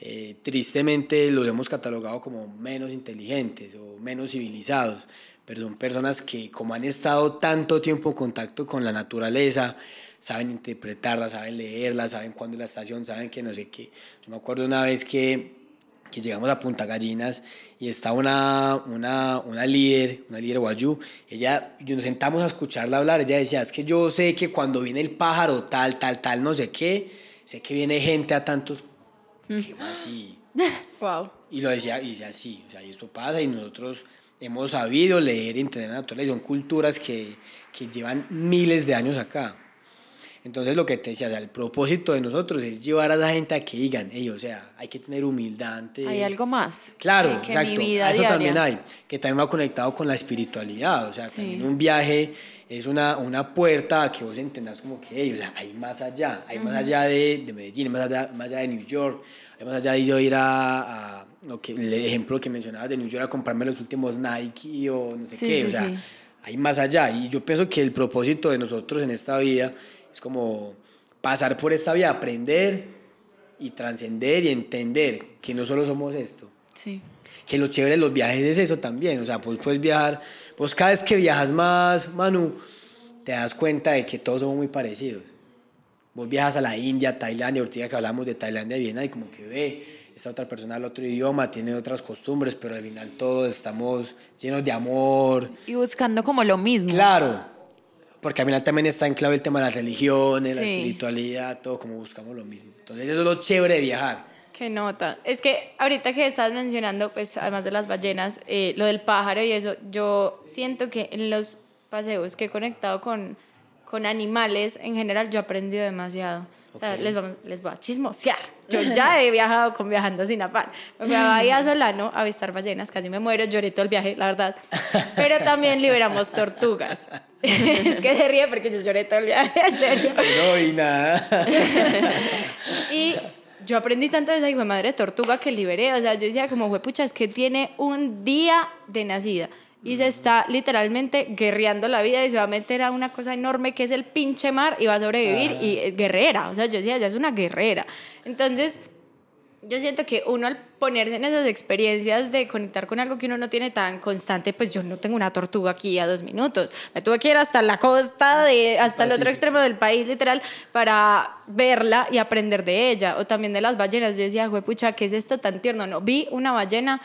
eh, tristemente los hemos catalogado como menos inteligentes o menos civilizados, pero son personas que como han estado tanto tiempo en contacto con la naturaleza, saben interpretarla, saben leerla, saben cuándo es la estación, saben que no sé qué. Yo me acuerdo una vez que que llegamos a Punta Gallinas y está una, una, una líder, una líder guayú, ella, y nos sentamos a escucharla hablar, ella decía, es que yo sé que cuando viene el pájaro tal, tal, tal, no sé qué, sé que viene gente a tantos, ¿qué así? Wow. Y lo decía, y decía así, o sea, y esto pasa y nosotros hemos sabido leer y entender la naturaleza, son culturas que, que llevan miles de años acá. Entonces lo que te decía, o sea, el propósito de nosotros es llevar a la gente a que digan, ellos, o sea, hay que tener humildad Hay algo más. Claro, que exacto. Eso también hay, que también va conectado con la espiritualidad, o sea, también un viaje es una, una puerta a que vos entendás como que, ellos, o sea, hay más allá, hay más allá de, de Medellín, más allá, más allá de New York, hay más allá de yo ir a, a lo que, el ejemplo que mencionabas de New York a comprarme los últimos Nike o no sé qué, o sea, hay más allá. Y yo pienso que el propósito de nosotros en esta vida es como pasar por esta vida, aprender y trascender y entender que no solo somos esto. Sí. Que lo chévere de los viajes es eso también. O sea, pues puedes viajar, pues cada vez que viajas más, Manu, te das cuenta de que todos somos muy parecidos. Vos viajas a la India, Tailandia, ahorita que hablamos de Tailandia y Viena, y como que ve, esta otra persona habla otro idioma, tiene otras costumbres, pero al final todos estamos llenos de amor. Y buscando como lo mismo. Claro, porque al final también está en clave el tema de las religiones, la espiritualidad, todo como buscamos lo mismo. Entonces eso es lo chévere de viajar. Qué nota. Es que ahorita que estás mencionando, pues además de las ballenas, eh, lo del pájaro y eso, yo siento que en los paseos que he conectado con, con animales, en general yo he aprendido demasiado. O sea, les, vamos, les voy a chismosear. Yo ya he viajado con Viajando Sin Afán. Me fui a Bahía Solano a avistar ballenas, casi me muero, lloré todo el viaje, la verdad. Pero también liberamos tortugas. es que se ríe porque yo lloré todo el viaje, en serio. No, y nada. y yo aprendí tanto de esa hijo de madre tortuga que liberé. O sea, yo decía como, pucha, es que tiene un día de nacida y se está literalmente guerreando la vida y se va a meter a una cosa enorme que es el pinche mar y va a sobrevivir y es guerrera, o sea, yo decía, ella es una guerrera. Entonces, yo siento que uno al ponerse en esas experiencias de conectar con algo que uno no tiene tan constante, pues yo no tengo una tortuga aquí a dos minutos. Me tuve que ir hasta la costa, de, hasta el otro extremo del país, literal, para verla y aprender de ella. O también de las ballenas. Yo decía, pucha, ¿qué es esto tan tierno? No, vi una ballena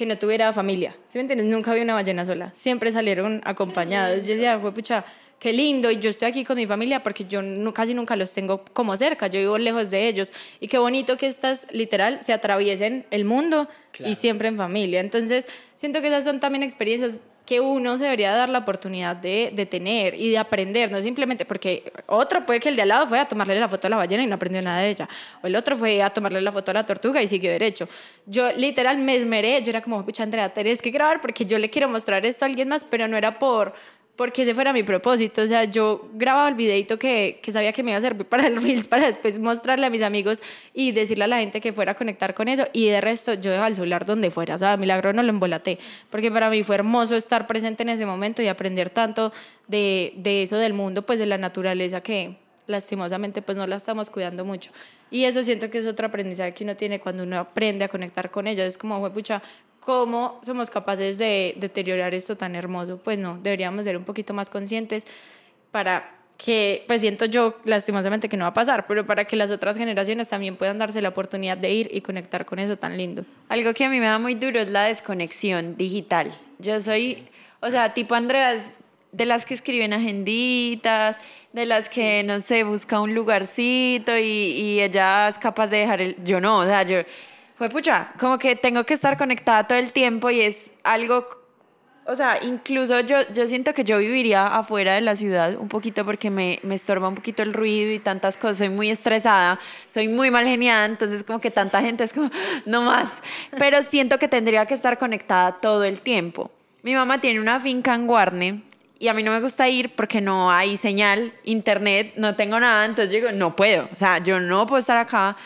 que no tuviera familia. ¿Sí me entiendes? Nunca vi una ballena sola. Siempre salieron acompañados. Yo decía, pucha, qué lindo. Y yo estoy aquí con mi familia porque yo no, casi nunca los tengo como cerca. Yo vivo lejos de ellos. Y qué bonito que estas, literal, se atraviesen el mundo y siempre en familia. Entonces, siento que esas son también experiencias que uno se debería dar la oportunidad de, de, tener y de aprender, no simplemente porque otro puede que el de al lado fue a tomarle la foto a la ballena y no aprendió nada de ella, o el otro fue a tomarle la foto a la tortuga y siguió derecho. Yo literal me esmeré, yo era como, pucha Andrea, tenés que grabar porque yo le quiero mostrar esto a alguien más, pero no era por porque ese fuera mi propósito. O sea, yo grababa el videito que, que, sabía que me iba a servir para el Reels, para después mostrarle a mis amigos y decirle a la gente que fuera a conectar con eso. Y de resto, yo dejaba el celular donde fuera. O sea, milagro no lo embolaté. Porque para mí fue hermoso estar presente en ese momento y aprender tanto de, de eso del mundo, pues de la naturaleza que lastimosamente pues no la estamos cuidando mucho. Y eso siento que es otro aprendizaje que uno tiene cuando uno aprende a conectar con ella. Es como, pucha, ¿cómo somos capaces de deteriorar esto tan hermoso? Pues no, deberíamos ser un poquito más conscientes para que, pues siento yo lastimosamente que no va a pasar, pero para que las otras generaciones también puedan darse la oportunidad de ir y conectar con eso tan lindo. Algo que a mí me da muy duro es la desconexión digital. Yo soy, o sea, tipo Andrea, de las que escriben agenditas, de las que, no sé, busca un lugarcito y, y ella es capaz de dejar el... Yo no, o sea, yo... Fue pucha, como que tengo que estar conectada todo el tiempo y es algo... O sea, incluso yo, yo siento que yo viviría afuera de la ciudad un poquito porque me, me estorba un poquito el ruido y tantas cosas. Soy muy estresada, soy muy mal geniada, entonces como que tanta gente es como, no más. Pero siento que tendría que estar conectada todo el tiempo. Mi mamá tiene una finca en Guarne y a mí no me gusta ir porque no hay señal, internet, no tengo nada, entonces digo, no puedo, o sea, yo no puedo estar acá.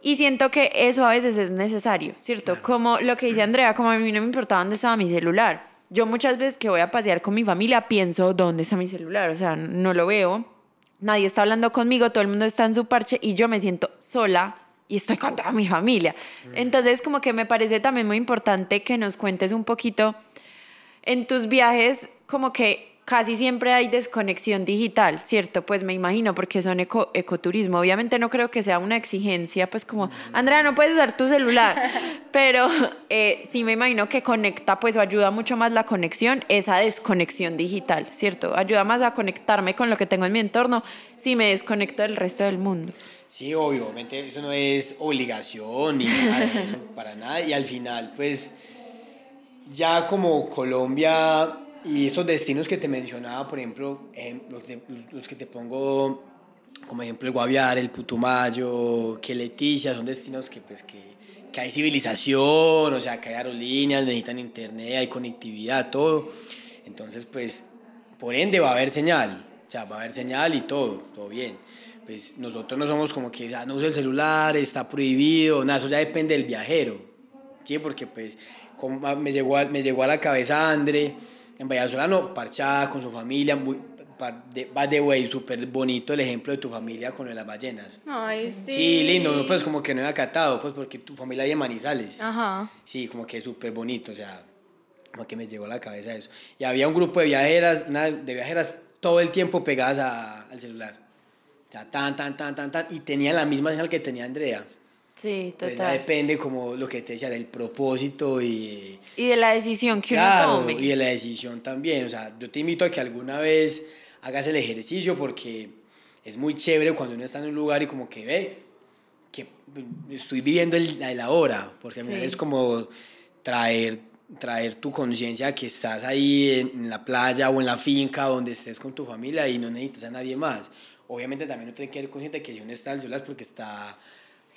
Y siento que eso a veces es necesario, ¿cierto? Como lo que dice Andrea, como a mí no me importaba dónde estaba mi celular. Yo muchas veces que voy a pasear con mi familia pienso dónde está mi celular, o sea, no lo veo, nadie está hablando conmigo, todo el mundo está en su parche y yo me siento sola y estoy con toda mi familia. Entonces, como que me parece también muy importante que nos cuentes un poquito en tus viajes como que casi siempre hay desconexión digital, ¿cierto? Pues me imagino, porque son eco, ecoturismo. Obviamente no creo que sea una exigencia, pues como, Andrea, no puedes usar tu celular, pero eh, sí me imagino que conecta, pues o ayuda mucho más la conexión, esa desconexión digital, ¿cierto? Ayuda más a conectarme con lo que tengo en mi entorno si me desconecto del resto del mundo. Sí, obviamente eso no es obligación ni nada de eso, para nada. Y al final, pues, ya como Colombia Y estos destinos que te mencionaba, por ejemplo, eh, los, los, que te pongo como ejemplo el Guaviare, el Putumayo, que Leticia, son destinos que, pues, que, que hay civilización, o sea, que hay aerolíneas, necesitan internet, hay conectividad, todo. Entonces, pues, por ende va a haber señal, o sea, va a haber señal y todo, todo bien. Pues nosotros no somos como que, ya no uso el celular, está prohibido, nada, eso ya depende del viajero, ¿sí? Porque, pues, como me llegó a, me llegó a la cabeza André, en Valladolid, parchada con su familia, muy, va de way, súper bonito el ejemplo de tu familia con las ballenas. Ay, sí. Sí, lindo, pues como que no he acatado, pues porque tu familia en Manizales. Ajá. Sí, como que súper bonito, o sea, como que me llegó a la cabeza eso. Y había un grupo de viajeras, una, de viajeras todo el tiempo pegadas al celular. O sea, tan, tan, tan, tan, tan, y tenía la misma señal que tenía Andrea. Sí, total. Pues depende como lo que te decía del propósito y... Y de la decisión que uno tome. y de la decisión también. O sea, yo te invito a que alguna vez hagas el ejercicio porque es muy chévere cuando uno está en un lugar y como que ve que estoy viviendo el, la hora, porque a mí es como traer, traer tu conciencia que estás ahí en, la playa o en la finca donde estés con tu familia y no necesitas a nadie más. Obviamente también uno tiene que ser consciente que si uno está al celular es porque está,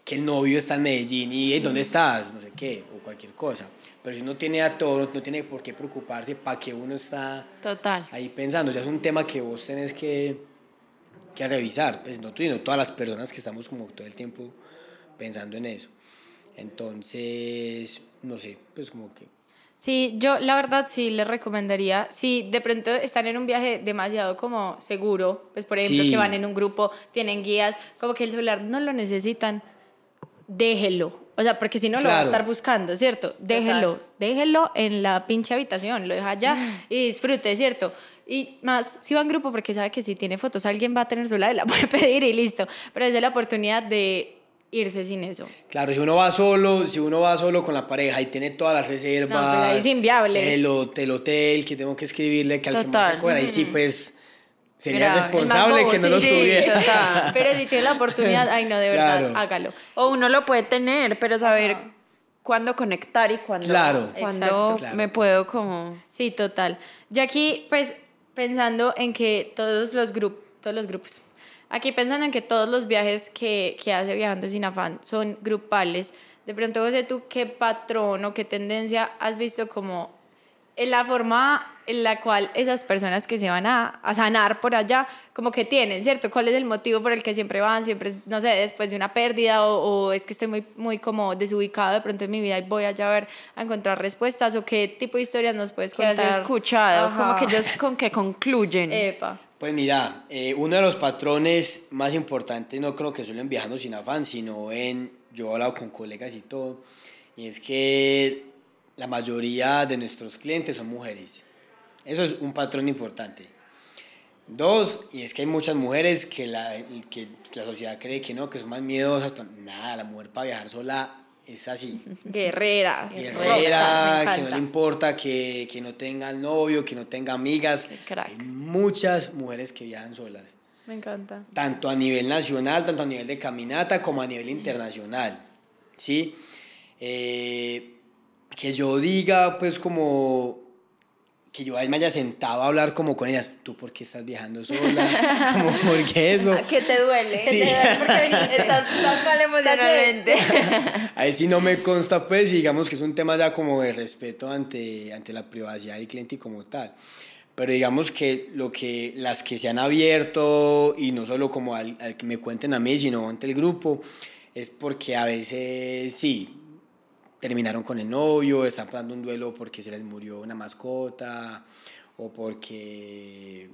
que el novio está en Medellín y ¿dónde estás? No sé qué, o cualquier cosa. Pero si uno tiene a todo, no tiene por qué preocuparse para que uno está Total. ahí pensando. O sea, es un tema que vos tenés que, que revisar. Pues no tú, sino todas las personas que estamos como todo el tiempo pensando en eso. Entonces, no sé, pues como que... Sí, yo la verdad sí les recomendaría, si de pronto están en un viaje demasiado como seguro, pues por ejemplo que van en un grupo, tienen guías, como que el celular no lo necesitan, déjelo. O sea, porque si no lo va a estar buscando, ¿cierto? Déjelo, déjelo en la pinche habitación, lo deja allá y disfrute, ¿cierto? Y más, si va en grupo, porque sabe que si tiene fotos, alguien va a tener su lado y la puede pedir y listo. Pero es de la oportunidad de irse sin eso. Claro, si uno va solo, si uno va solo con la pareja y tiene todas las reservas. No, pues ahí es inviable. El hotel, hotel, que tengo que escribirle, que al Total. que ahí sí, pues Sería responsable que no lo tuviera. pero si tiene la oportunidad, ay no, de verdad, hágalo. O uno lo puede tener, pero saber cuándo conectar y cuándo, claro. cuándo me puedo como... Sí, total. Yo aquí, pues, pensando en que todos los, grupos todos los grupos, aquí pensando en que todos los viajes que, que hace Viajando Sin Afán son grupales, de pronto, José, ¿tú qué patrón o qué tendencia has visto como la forma en la cual esas personas que se van a, a, sanar por allá, como que tienen, ¿cierto? ¿Cuál es el motivo por el que siempre van? Siempre, no sé, después de una pérdida o, o, es que estoy muy, muy como desubicado de pronto en mi vida y voy allá a ver, a encontrar respuestas o qué tipo de historias nos puedes contar. ¿Qué has escuchado? Como que ellos con qué concluyen. Epa. Pues mira, eh, uno de los patrones más importantes, no creo que solo en Viajando Sin Afán, sino en, yo he hablado con colegas y todo, y es que la mayoría de nuestros clientes son mujeres. Eso es un patrón importante. Dos, y es que hay muchas mujeres que la, que la sociedad cree que no, que son más miedosas. Nada, la mujer para viajar sola es así. Guerrera. Guerrera, que no le importa que, que no tenga novio, que no tenga amigas. Hay muchas mujeres que viajan solas. Me encanta. Tanto a nivel nacional, tanto a nivel de caminata, como a nivel internacional. ¿Sí? Eh, que yo diga, pues como que yo me haya sentado a hablar como con ellas, tú por qué estás viajando sola, como por qué eso. ¿Qué te duele? Sí. ¿Qué te duele? Porque estás tan mal emocionalmente. Ahí sí no me consta pues, y digamos que es un tema ya como de respeto ante, ante la privacidad del cliente y como tal. Pero digamos que lo que las que se han abierto y no solo como al, al que me cuenten a mí, sino ante el grupo, es porque a veces sí, terminaron con el novio, están pasando un duelo porque se les murió una mascota o porque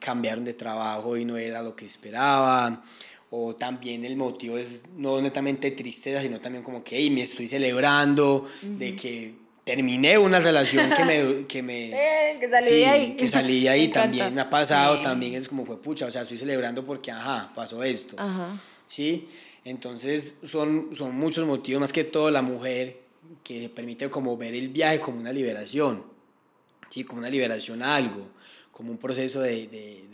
cambiaron de trabajo y no era lo que esperaban, o también el motivo es no netamente tristeza, sino también como que hey, me estoy celebrando de que terminé una relación que me... Que, me, eh, que salí ahí. Que salí ahí también me ha pasado, también es como fue pucha, o sea, estoy celebrando porque, ajá, pasó esto. Ajá. ¿Sí? Entonces son, son muchos motivos, más que todo la mujer, que permite como ver el viaje como una liberación, ¿sí? como una liberación a algo, como un proceso de, de,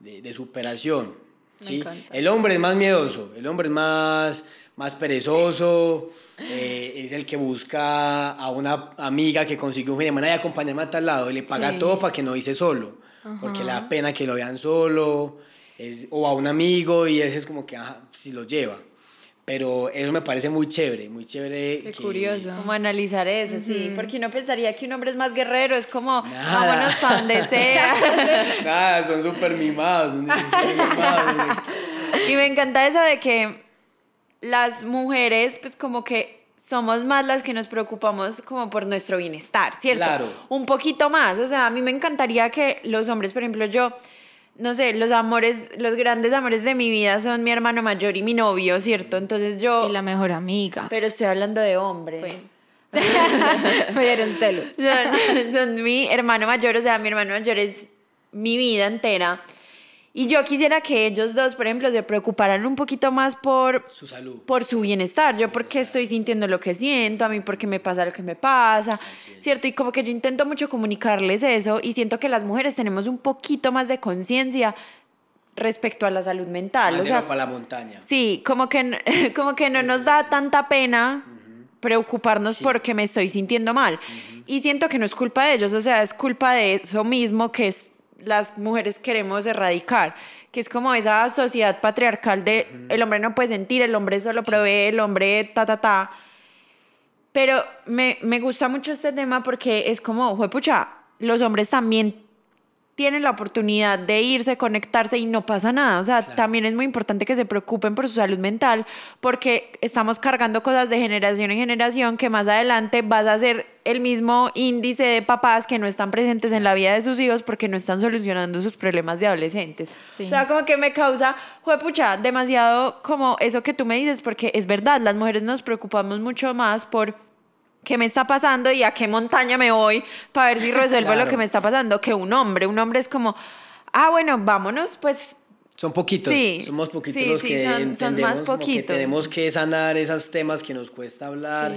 de, de superación. ¿sí? El hombre es más miedoso, el hombre es más, más perezoso, eh, es el que busca a una amiga que consigue un fin de semana y acompañarme a tal lado y le paga todo para que no hice solo, porque le da pena que lo vean solo, es, o a un amigo y ese es como que, ajá, si lo lleva. Pero eso me parece muy chévere, muy chévere. Qué curioso. Como analizar eso, sí. Porque uno pensaría que un hombre es más guerrero, es como, vámonos para donde sea. Nada, son súper mimados. mimados. y me encanta eso de que las mujeres, pues como que somos más las que nos preocupamos como por nuestro bienestar, ¿cierto? Claro. Un poquito más. O sea, a mí me encantaría que los hombres, por ejemplo, yo no sé, los amores, los grandes amores de mi vida son mi hermano mayor y mi novio, ¿cierto? Entonces yo... Y la mejor amiga. Pero estoy hablando de hombre. me dieron celos. Son, son mi hermano mayor, o sea, mi hermano mayor es mi vida entera. Y yo quisiera que ellos dos, por ejemplo, se preocuparan un poquito más por su salud, por su bienestar. Yo porque estoy sintiendo lo que siento, a mí porque me pasa lo que me pasa, ¿cierto? Y como que yo intento mucho comunicarles eso y siento que las mujeres tenemos un poquito más de conciencia respecto a la salud mental. o sea, para la montaña. Sí, como que, como que no nos da tanta pena preocuparnos porque me estoy sintiendo mal. Y siento que no es culpa de ellos, o sea, es culpa de eso mismo que es las mujeres queremos erradicar, que es como esa sociedad patriarcal de el hombre no puede sentir, el hombre solo provee, el hombre ta, ta, ta. Pero me, me gusta mucho este tema porque es como, pucha, los hombres también tienen la oportunidad de irse, conectarse y no pasa nada. O sea, también es muy importante que se preocupen por su salud mental porque estamos cargando cosas de generación en generación que más adelante vas a ser el mismo índice de papás que no están presentes en la vida de sus hijos porque no están solucionando sus problemas de adolescentes. O sea, como que me causa, pucha, demasiado como eso que tú me dices porque es verdad, las mujeres nos preocupamos mucho más por qué me está pasando y a qué montaña me voy para ver si resuelvo lo que me está pasando, que un hombre, un hombre es como, ah, bueno, vámonos, pues... Son poquitos, sí, somos poquitos los que son, más poquitos. Que tenemos que sanar esos temas que nos cuesta hablar,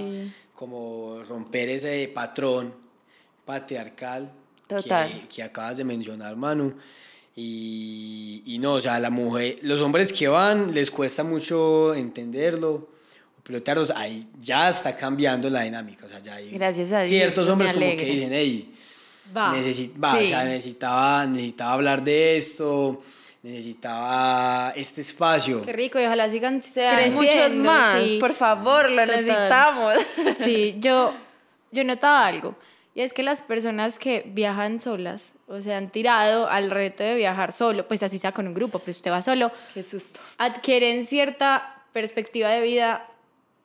como romper ese patrón patriarcal Que, que acabas de mencionar, Manu. Y, y, no, o sea, la mujer, los hombres que van les cuesta mucho entenderlo pilotearlos, ahí ya está cambiando la dinámica. O sea, ya hay Gracias a Dios, ciertos hombres como que dicen, hey, va, va o sea, necesitaba, necesitaba hablar de esto, necesitaba este espacio. Qué rico, y ojalá sigan creciendo. muchos más, por favor, lo necesitamos. Sí, yo, yo notaba algo, y es que las personas que viajan solas, o sea, han tirado al reto de viajar solo, pues así sea con un grupo, pero usted va solo. Qué susto. Adquieren cierta perspectiva de vida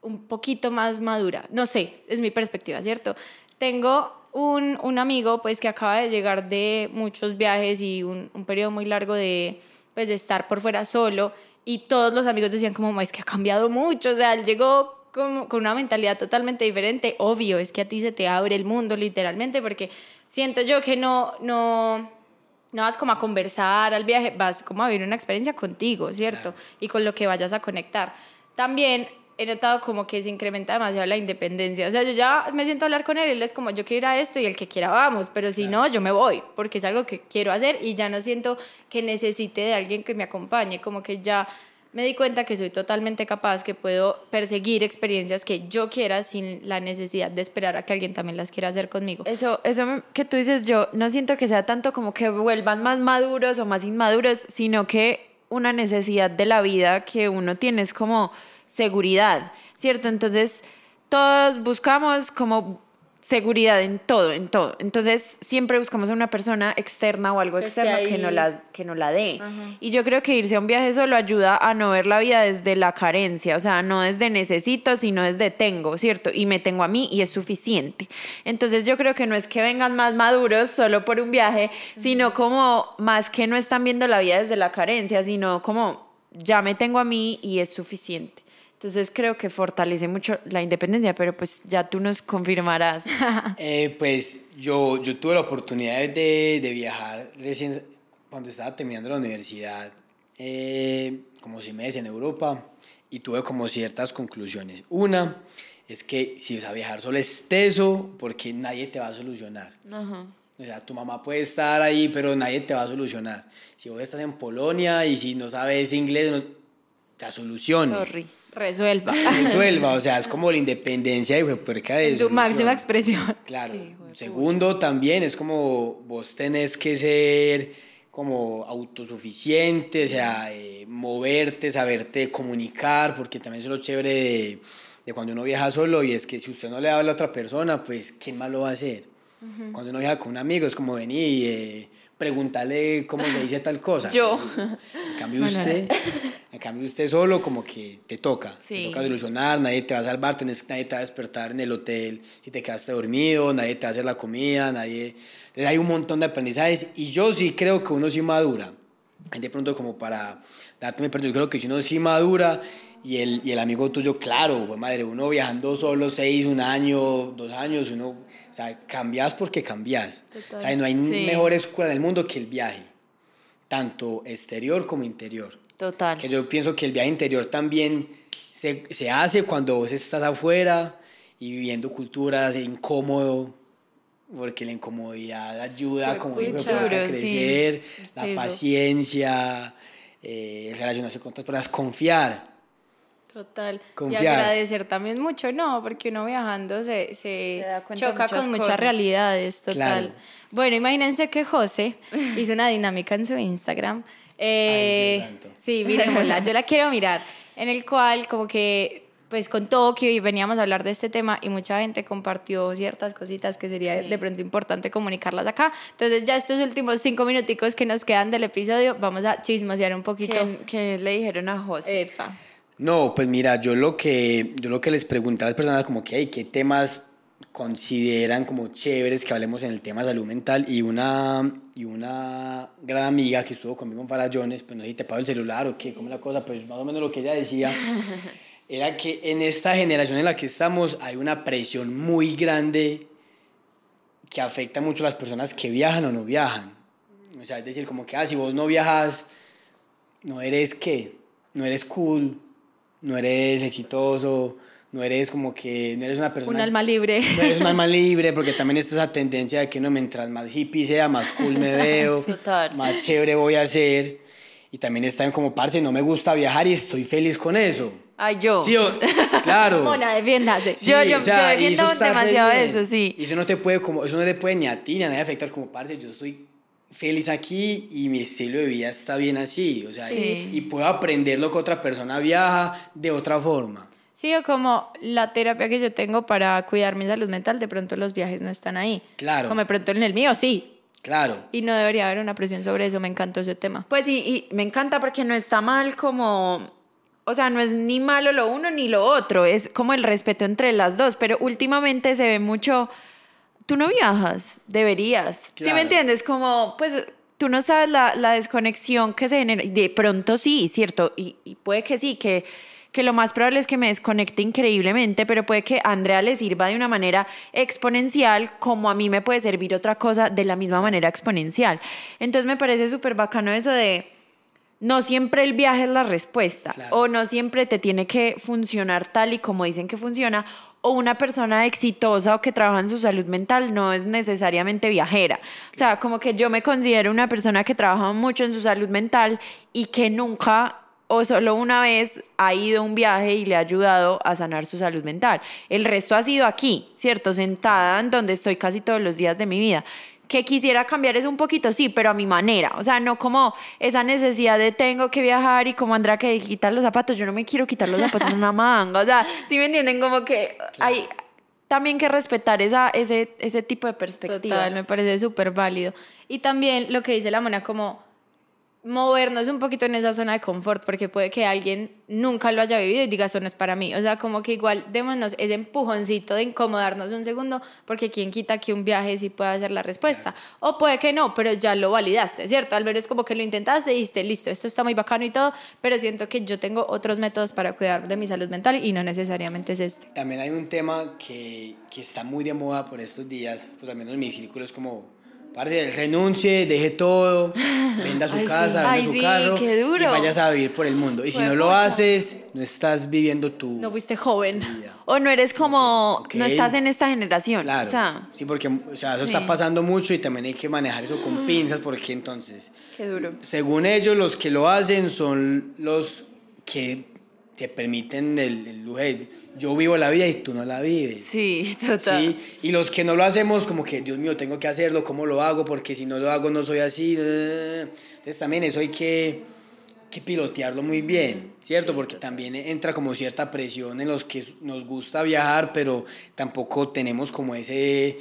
un poquito más madura. No sé, es mi perspectiva, ¿cierto? Tengo un, un amigo pues que acaba de llegar de muchos viajes y un, un periodo muy largo de, pues, de estar por fuera solo y todos los amigos decían como, es que ha cambiado mucho, o sea, él llegó con, con, una mentalidad totalmente diferente. Obvio, es que a ti se te abre el mundo literalmente porque siento yo que no, no, no vas como a conversar al viaje, vas como a vivir una experiencia contigo, ¿cierto? Y con lo que vayas a conectar. También he notado como que se incrementa demasiado la independencia. O sea, yo ya me siento a hablar con él y él es como, yo quiero ir a esto y el que quiera vamos, pero si no, yo me voy, porque es algo que quiero hacer y ya no siento que necesite de alguien que me acompañe, como que ya me di cuenta que soy totalmente capaz, que puedo perseguir experiencias que yo quiera sin la necesidad de esperar a que alguien también las quiera hacer conmigo. Eso, eso que tú dices, yo no siento que sea tanto como que vuelvan más maduros o más inmaduros, sino que una necesidad de la vida que uno tiene es como seguridad, ¿cierto? Entonces, todos buscamos como seguridad en todo, en todo. Entonces, siempre buscamos a una persona externa o algo externo que no la, que no la dé. Y yo creo que irse a un viaje solo ayuda a no ver la vida desde la carencia, o sea, no desde necesito, sino desde tengo, ¿cierto? Y me tengo a mí y es suficiente. Entonces, yo creo que no es que vengan más maduros solo por un viaje, sino como más que no están viendo la vida desde la carencia, sino como ya me tengo a mí y es suficiente. Entonces creo que fortalece mucho la independencia, pero pues ya tú nos confirmarás. Eh, pues yo, yo tuve la oportunidad de, de, viajar recién cuando estaba terminando la universidad, eh, como si meses en Europa, y tuve como ciertas conclusiones. Una es que si vas a viajar solo es teso porque nadie te va a solucionar. O sea, tu mamá puede estar ahí, pero nadie te va a solucionar. Si vos estás en Polonia y si no sabes inglés, no, te solucione. Sorry. Resuelva. Resuelva, o sea, es como la independencia y puerca de En su máxima expresión. Claro. Sí, Segundo, también es como vos tenés que ser como autosuficiente, o sea, eh, moverte, saberte comunicar, porque también es lo chévere de, de cuando uno viaja solo y es que si usted no le habla a otra persona, pues ¿quién más lo va a hacer? Cuando uno viaja con un amigo es como venir y eh, preguntarle cómo se dice tal cosa. Yo. En cambio usted, cambio usted solo como que te toca, te Sí. toca solucionar, nadie te va a salvar, tenés- nadie te va a despertar en el hotel si te quedaste dormido, nadie te va a hacer la comida, nadie... Entonces hay un montón de aprendizajes y yo sí creo que uno sí madura. De pronto como para darte mi perdón, yo creo que si uno sí madura y el, y el amigo tuyo, claro, fue madre, uno viajando solo seis, un año, dos años, uno, o sea, cambias porque cambias. Total. O sea, no hay Sí. mejor escuela del mundo que el viaje, tanto exterior como interior. Total. Que yo pienso que el viaje interior también se, se hace cuando vos estás afuera y viviendo culturas incómodo, porque la incomodidad ayuda como pucha. a Seguro, sí. crecer, la Eso. paciencia, eh, relacionarse con otras personas, confiar. Total. Confiar. Y agradecer también mucho, ¿no? Porque uno viajando se, se, Se choca con muchas cosas. realidades, total. Claro. Bueno, imagínense que José hizo una dinámica en su Instagram. Eh, Dios santo. Sí, miremosla, yo la quiero mirar. En el cual, como que, pues contó que hoy veníamos a hablar de este tema y mucha gente compartió ciertas cositas que sería Sí. de pronto importante comunicarlas acá. Entonces, ya estos últimos cinco minuticos que nos quedan del episodio, vamos a chismosear un poquito. ¿Qué, qué le dijeron a José? Epa. No, pues mira, yo lo que, yo lo que les pregunté a las personas como que, hey, ¿qué temas consideran como chéveres que hablemos en el tema salud mental? Y una, y una gran amiga que estuvo conmigo en Farallones, pues no sé si te pago el celular o qué, cómo la cosa, pues más o menos lo que ella decía, era que en esta generación en la que estamos hay una presión muy grande que afecta mucho a las personas que viajan o no viajan. O sea, es decir, como que, ah, si vos no viajas, no eres qué, no eres cool, no eres exitoso, no eres como que, no eres una persona... Un alma libre. No eres un alma libre, porque también está esa tendencia de que no, mientras más hippie sea, más cool me veo, Total. más chévere voy a ser. Y también está como, parce, no me gusta viajar y estoy feliz con eso. Ay, yo. Sí, o- claro. Mona, defiéndase. Sí, Yo- yo- o sea, yo defiendo eso demasiado eso, sí. Y eso no te puede como, eso no le puede ni a ti ni a nadie afectar como parce, yo estoy feliz aquí y mi estilo de vida está bien así, o sea, Sí. y, y puedo aprender lo que otra persona viaja de otra forma. Sí, o como la terapia que yo tengo para cuidar mi salud mental, de pronto los viajes no están ahí. Claro. Como de pronto en el mío, sí. Claro. Y no debería haber una presión sobre eso, me encantó ese tema. Pues y, y me encanta porque no está mal como, o sea, no es ni malo lo uno ni lo otro, es como el respeto entre las dos, pero últimamente se ve mucho, tú no viajas, deberías. ¿Sí Claro. me entiendes? Como, pues tú no sabes la, la desconexión que se genera, de pronto sí, cierto, y, y puede que sí, que que lo más probable es que me desconecte increíblemente, pero puede que a Andrea le sirva de una manera exponencial como a mí me puede servir otra cosa de la misma manera exponencial. Entonces me parece súper bacano eso de no siempre el viaje es la respuesta Claro. o no siempre te tiene que funcionar tal y como dicen que funciona o una persona exitosa o que trabaja en su salud mental no es necesariamente viajera. O sea, como que yo me considero una persona que trabaja mucho en su salud mental y que nunca o solo una vez ha ido a un viaje y le ha ayudado a sanar su salud mental. El resto ha sido aquí, ¿cierto? Sentada en donde estoy casi todos los días de mi vida. Que quisiera cambiar es un poquito, sí, pero a mi manera. O sea, no como esa necesidad de tengo que viajar y como Andrea que quitar los zapatos. Yo no me quiero quitar los zapatos en una manga. O sea, ¿sí me entienden? Como que hay también que respetar esa, ese, ese tipo de perspectiva. Total, me parece súper válido. Y también lo que dice la mona, como movernos un poquito en esa zona de confort, porque puede que alguien nunca lo haya vivido y diga, eso no es para mí. O sea, como que igual démonos ese empujoncito de incomodarnos un segundo, porque quien quita que un viaje sí pueda ser la respuesta. O puede que no, pero ya lo validaste, ¿cierto? Al menos como que lo intentaste y dijiste, listo, esto está muy bacano y todo, pero siento que yo tengo otros métodos para cuidar de mi salud mental y no necesariamente es este. También hay un tema que, que está muy de moda por estos días, pues al menos en mi círculo es como Parce, renuncie, deje todo, venda su Ay, sí. casa, venda Ay, su sí, carro qué duro. y vayas a vivir por el mundo. Y si Fue no lo haces, no estás viviendo tu No fuiste joven. vida. O no eres como, Ok. no estás en esta generación. Claro. O sea, sí, porque o sea, eso Sí. está pasando mucho y también hay que manejar eso con pinzas porque entonces, qué duro. según ellos, los que lo hacen son los que te permiten el, el lujo de, yo vivo la vida y tú no la vives. Sí, total. Sí, y los que no lo hacemos, como que, Dios mío, tengo que hacerlo, ¿cómo lo hago? Porque si no lo hago, no soy así. Entonces también eso hay que, que pilotearlo muy bien, ¿cierto? Porque también entra como cierta presión en los que nos gusta viajar, pero tampoco tenemos como ese,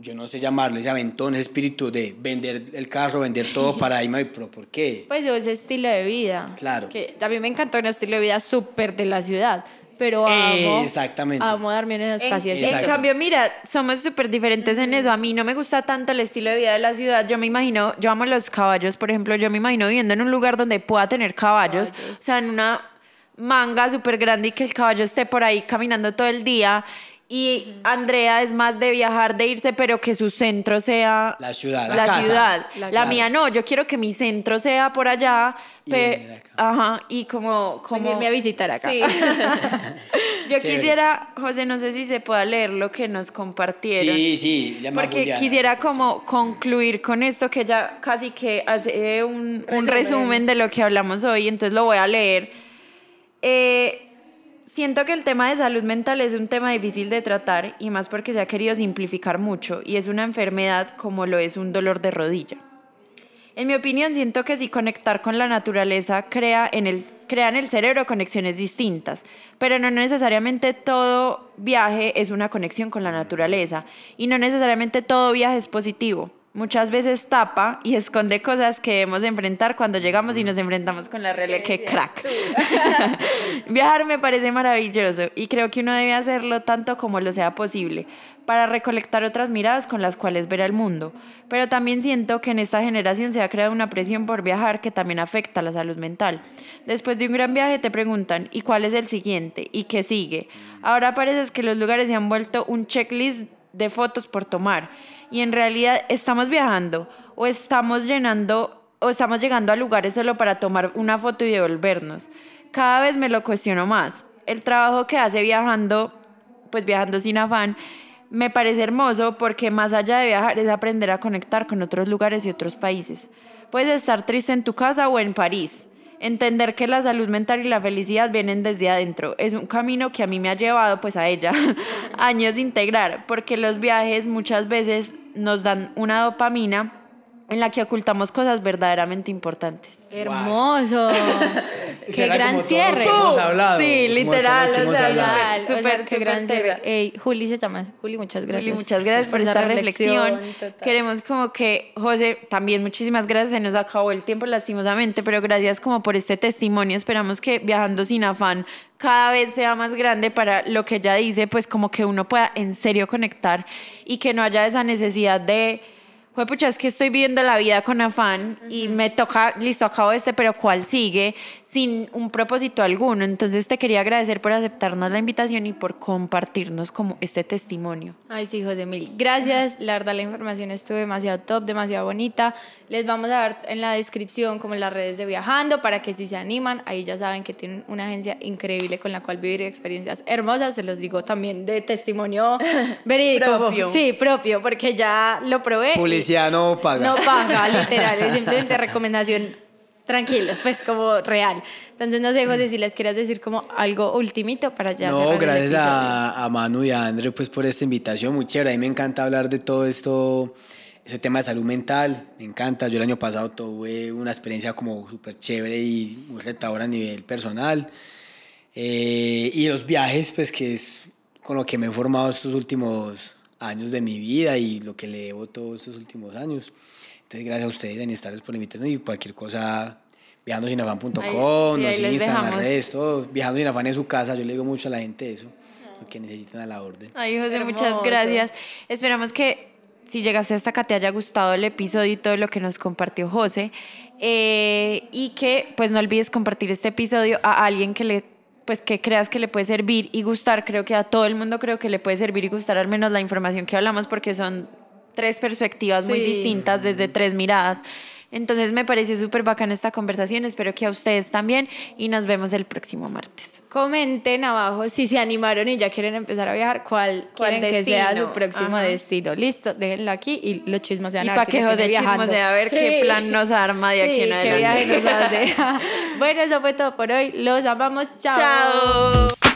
yo no sé llamarlo, ese aventón, ese espíritu de vender el carro, vender todo para irme, pero ¿por qué? Pues ese estilo de vida. Claro. Que a mí me encantó un estilo de vida súper de la ciudad, pero amo. Exactamente. Amo darme unos En, espacios. en Exacto. cambio, mira, somos súper diferentes en eso. A mí no me gusta tanto el estilo de vida de la ciudad. Yo me imagino, yo amo los caballos, por ejemplo, yo me imagino viviendo en un lugar donde pueda tener caballos, Caballos. o sea, en una manga súper grande y que el caballo esté por ahí caminando todo el día. Y Andrea es más de viajar, de irse, pero que su centro sea La ciudad, la la casa. ciudad. La La, mía no, yo quiero que mi centro sea por allá. Y pe- ajá, y como, como Venirme a visitar acá. Sí. yo Chévere. quisiera, José, no sé si se pueda leer lo que nos compartieron. Sí, sí, llama Porque Juliana. quisiera como concluir con esto que ya casi que hace un, un Resumen. resumen de lo que hablamos hoy, entonces lo voy a leer. Eh, siento que el tema de salud mental es un tema difícil de tratar y más porque se ha querido simplificar mucho y es una enfermedad como lo es un dolor de rodilla. En mi opinión, siento que si conectar con la naturaleza crea en el, crea en el cerebro conexiones distintas, pero no necesariamente todo viaje es una conexión con la naturaleza y no necesariamente todo viaje es positivo. Muchas veces tapa y esconde cosas que debemos enfrentar cuando llegamos y nos enfrentamos con la realidad. ¡Qué crack! Viajar me parece maravilloso y creo que uno debe hacerlo tanto como lo sea posible para recolectar otras miradas con las cuales ver al mundo. Pero también siento que en esta generación se ha creado una presión por viajar que también afecta a la salud mental. Después de un gran viaje te preguntan, ¿y cuál es el siguiente? ¿Y qué sigue? Ahora parece que los lugares se han vuelto un checklist de fotos por tomar y en realidad estamos viajando o estamos llenando o estamos llegando a lugares solo para tomar una foto y devolvernos. Cada vez me lo cuestiono más. El trabajo que hace viajando, pues viajando sin afán, me parece hermoso porque más allá de viajar es aprender a conectar con otros lugares y otros países. Puedes estar triste en tu casa o en París. Entender que la salud mental y la felicidad vienen desde adentro. Es un camino que a mí me ha llevado, pues a ella, años integrar, porque los viajes muchas veces nos dan una dopamina en la que ocultamos cosas verdaderamente importantes. Hermoso. Qué Será gran como todo cierre. lo que hemos hablado, Sí, como literal, todo lo que o hemos sea, hablado. Total, o sea, Súper, qué gran cierre. Ey, Juli se llama. Juli, muchas gracias. Juli, muchas gracias por esta reflexión. Queremos como que, José, también muchísimas gracias. Se nos acabó el tiempo lastimosamente, pero gracias como por este testimonio. Esperamos que Viajando sin afán cada vez sea más grande para lo que ella dice, pues como que uno pueda en serio conectar y que no haya esa necesidad de... Pues pucha, es que estoy viviendo la vida con afán y me toca, listo, acabo este, pero ¿cuál sigue? Sin un propósito alguno. Entonces te quería agradecer por aceptarnos la invitación y por compartirnos como este testimonio. Ay, sí, José Mil. Gracias. La verdad, la información estuvo demasiado top, demasiado bonita. Les vamos a dar en la descripción como las redes de Viajando para que si se animan, ahí ya saben que tienen una agencia increíble con la cual vivir experiencias hermosas. Se los digo también de testimonio verídico. Propio. Sí, propio, porque ya lo probé. Publicidad no paga. No paga, literal. Es simplemente recomendación tranquilos, pues como real. Entonces, no sé, José, si les quieras decir como algo ultimito para ya No, el gracias episodio. a, a Manu y a André pues por esta invitación, muy chévere. A mí me encanta hablar de todo esto, ese tema de salud mental, me encanta. Yo el año pasado tuve una experiencia como súper chévere y muy retadora a nivel personal. Eh, y los viajes, pues que es con lo que me he formado estos últimos años de mi vida y lo que le debo todos estos últimos años. Entonces, gracias a ustedes, Anistables, por la invitación y cualquier cosa, viajandosinafan.com, sí, nos Instagram, las redes, todo. Viajando sin afán en su casa, yo le digo mucho a la gente eso, lo que necesitan a la orden. Ay, José, Hermoso. muchas gracias. Esperamos que si llegaste hasta acá te haya gustado el episodio y todo lo que nos compartió José. Eh, y que pues no olvides compartir este episodio a alguien que le pues que creas que le puede servir y gustar. Creo que a todo el mundo creo que le puede servir y gustar al menos la información que hablamos porque son tres perspectivas muy distintas desde tres miradas. Entonces me pareció súper bacana esta conversación, espero que a ustedes también y nos vemos el próximo martes. Comenten abajo si se animaron y ya quieren empezar a viajar, cuál, ¿Cuál quieren que sea su próximo Ajá. destino. Listo, déjenlo aquí y los chismos se van Y a para ver si que les José chismosee a ver qué plan nos arma de aquí Sí, en qué adelante. viaje nos hace. bueno, eso fue todo por hoy. Los amamos. Chao. Chao.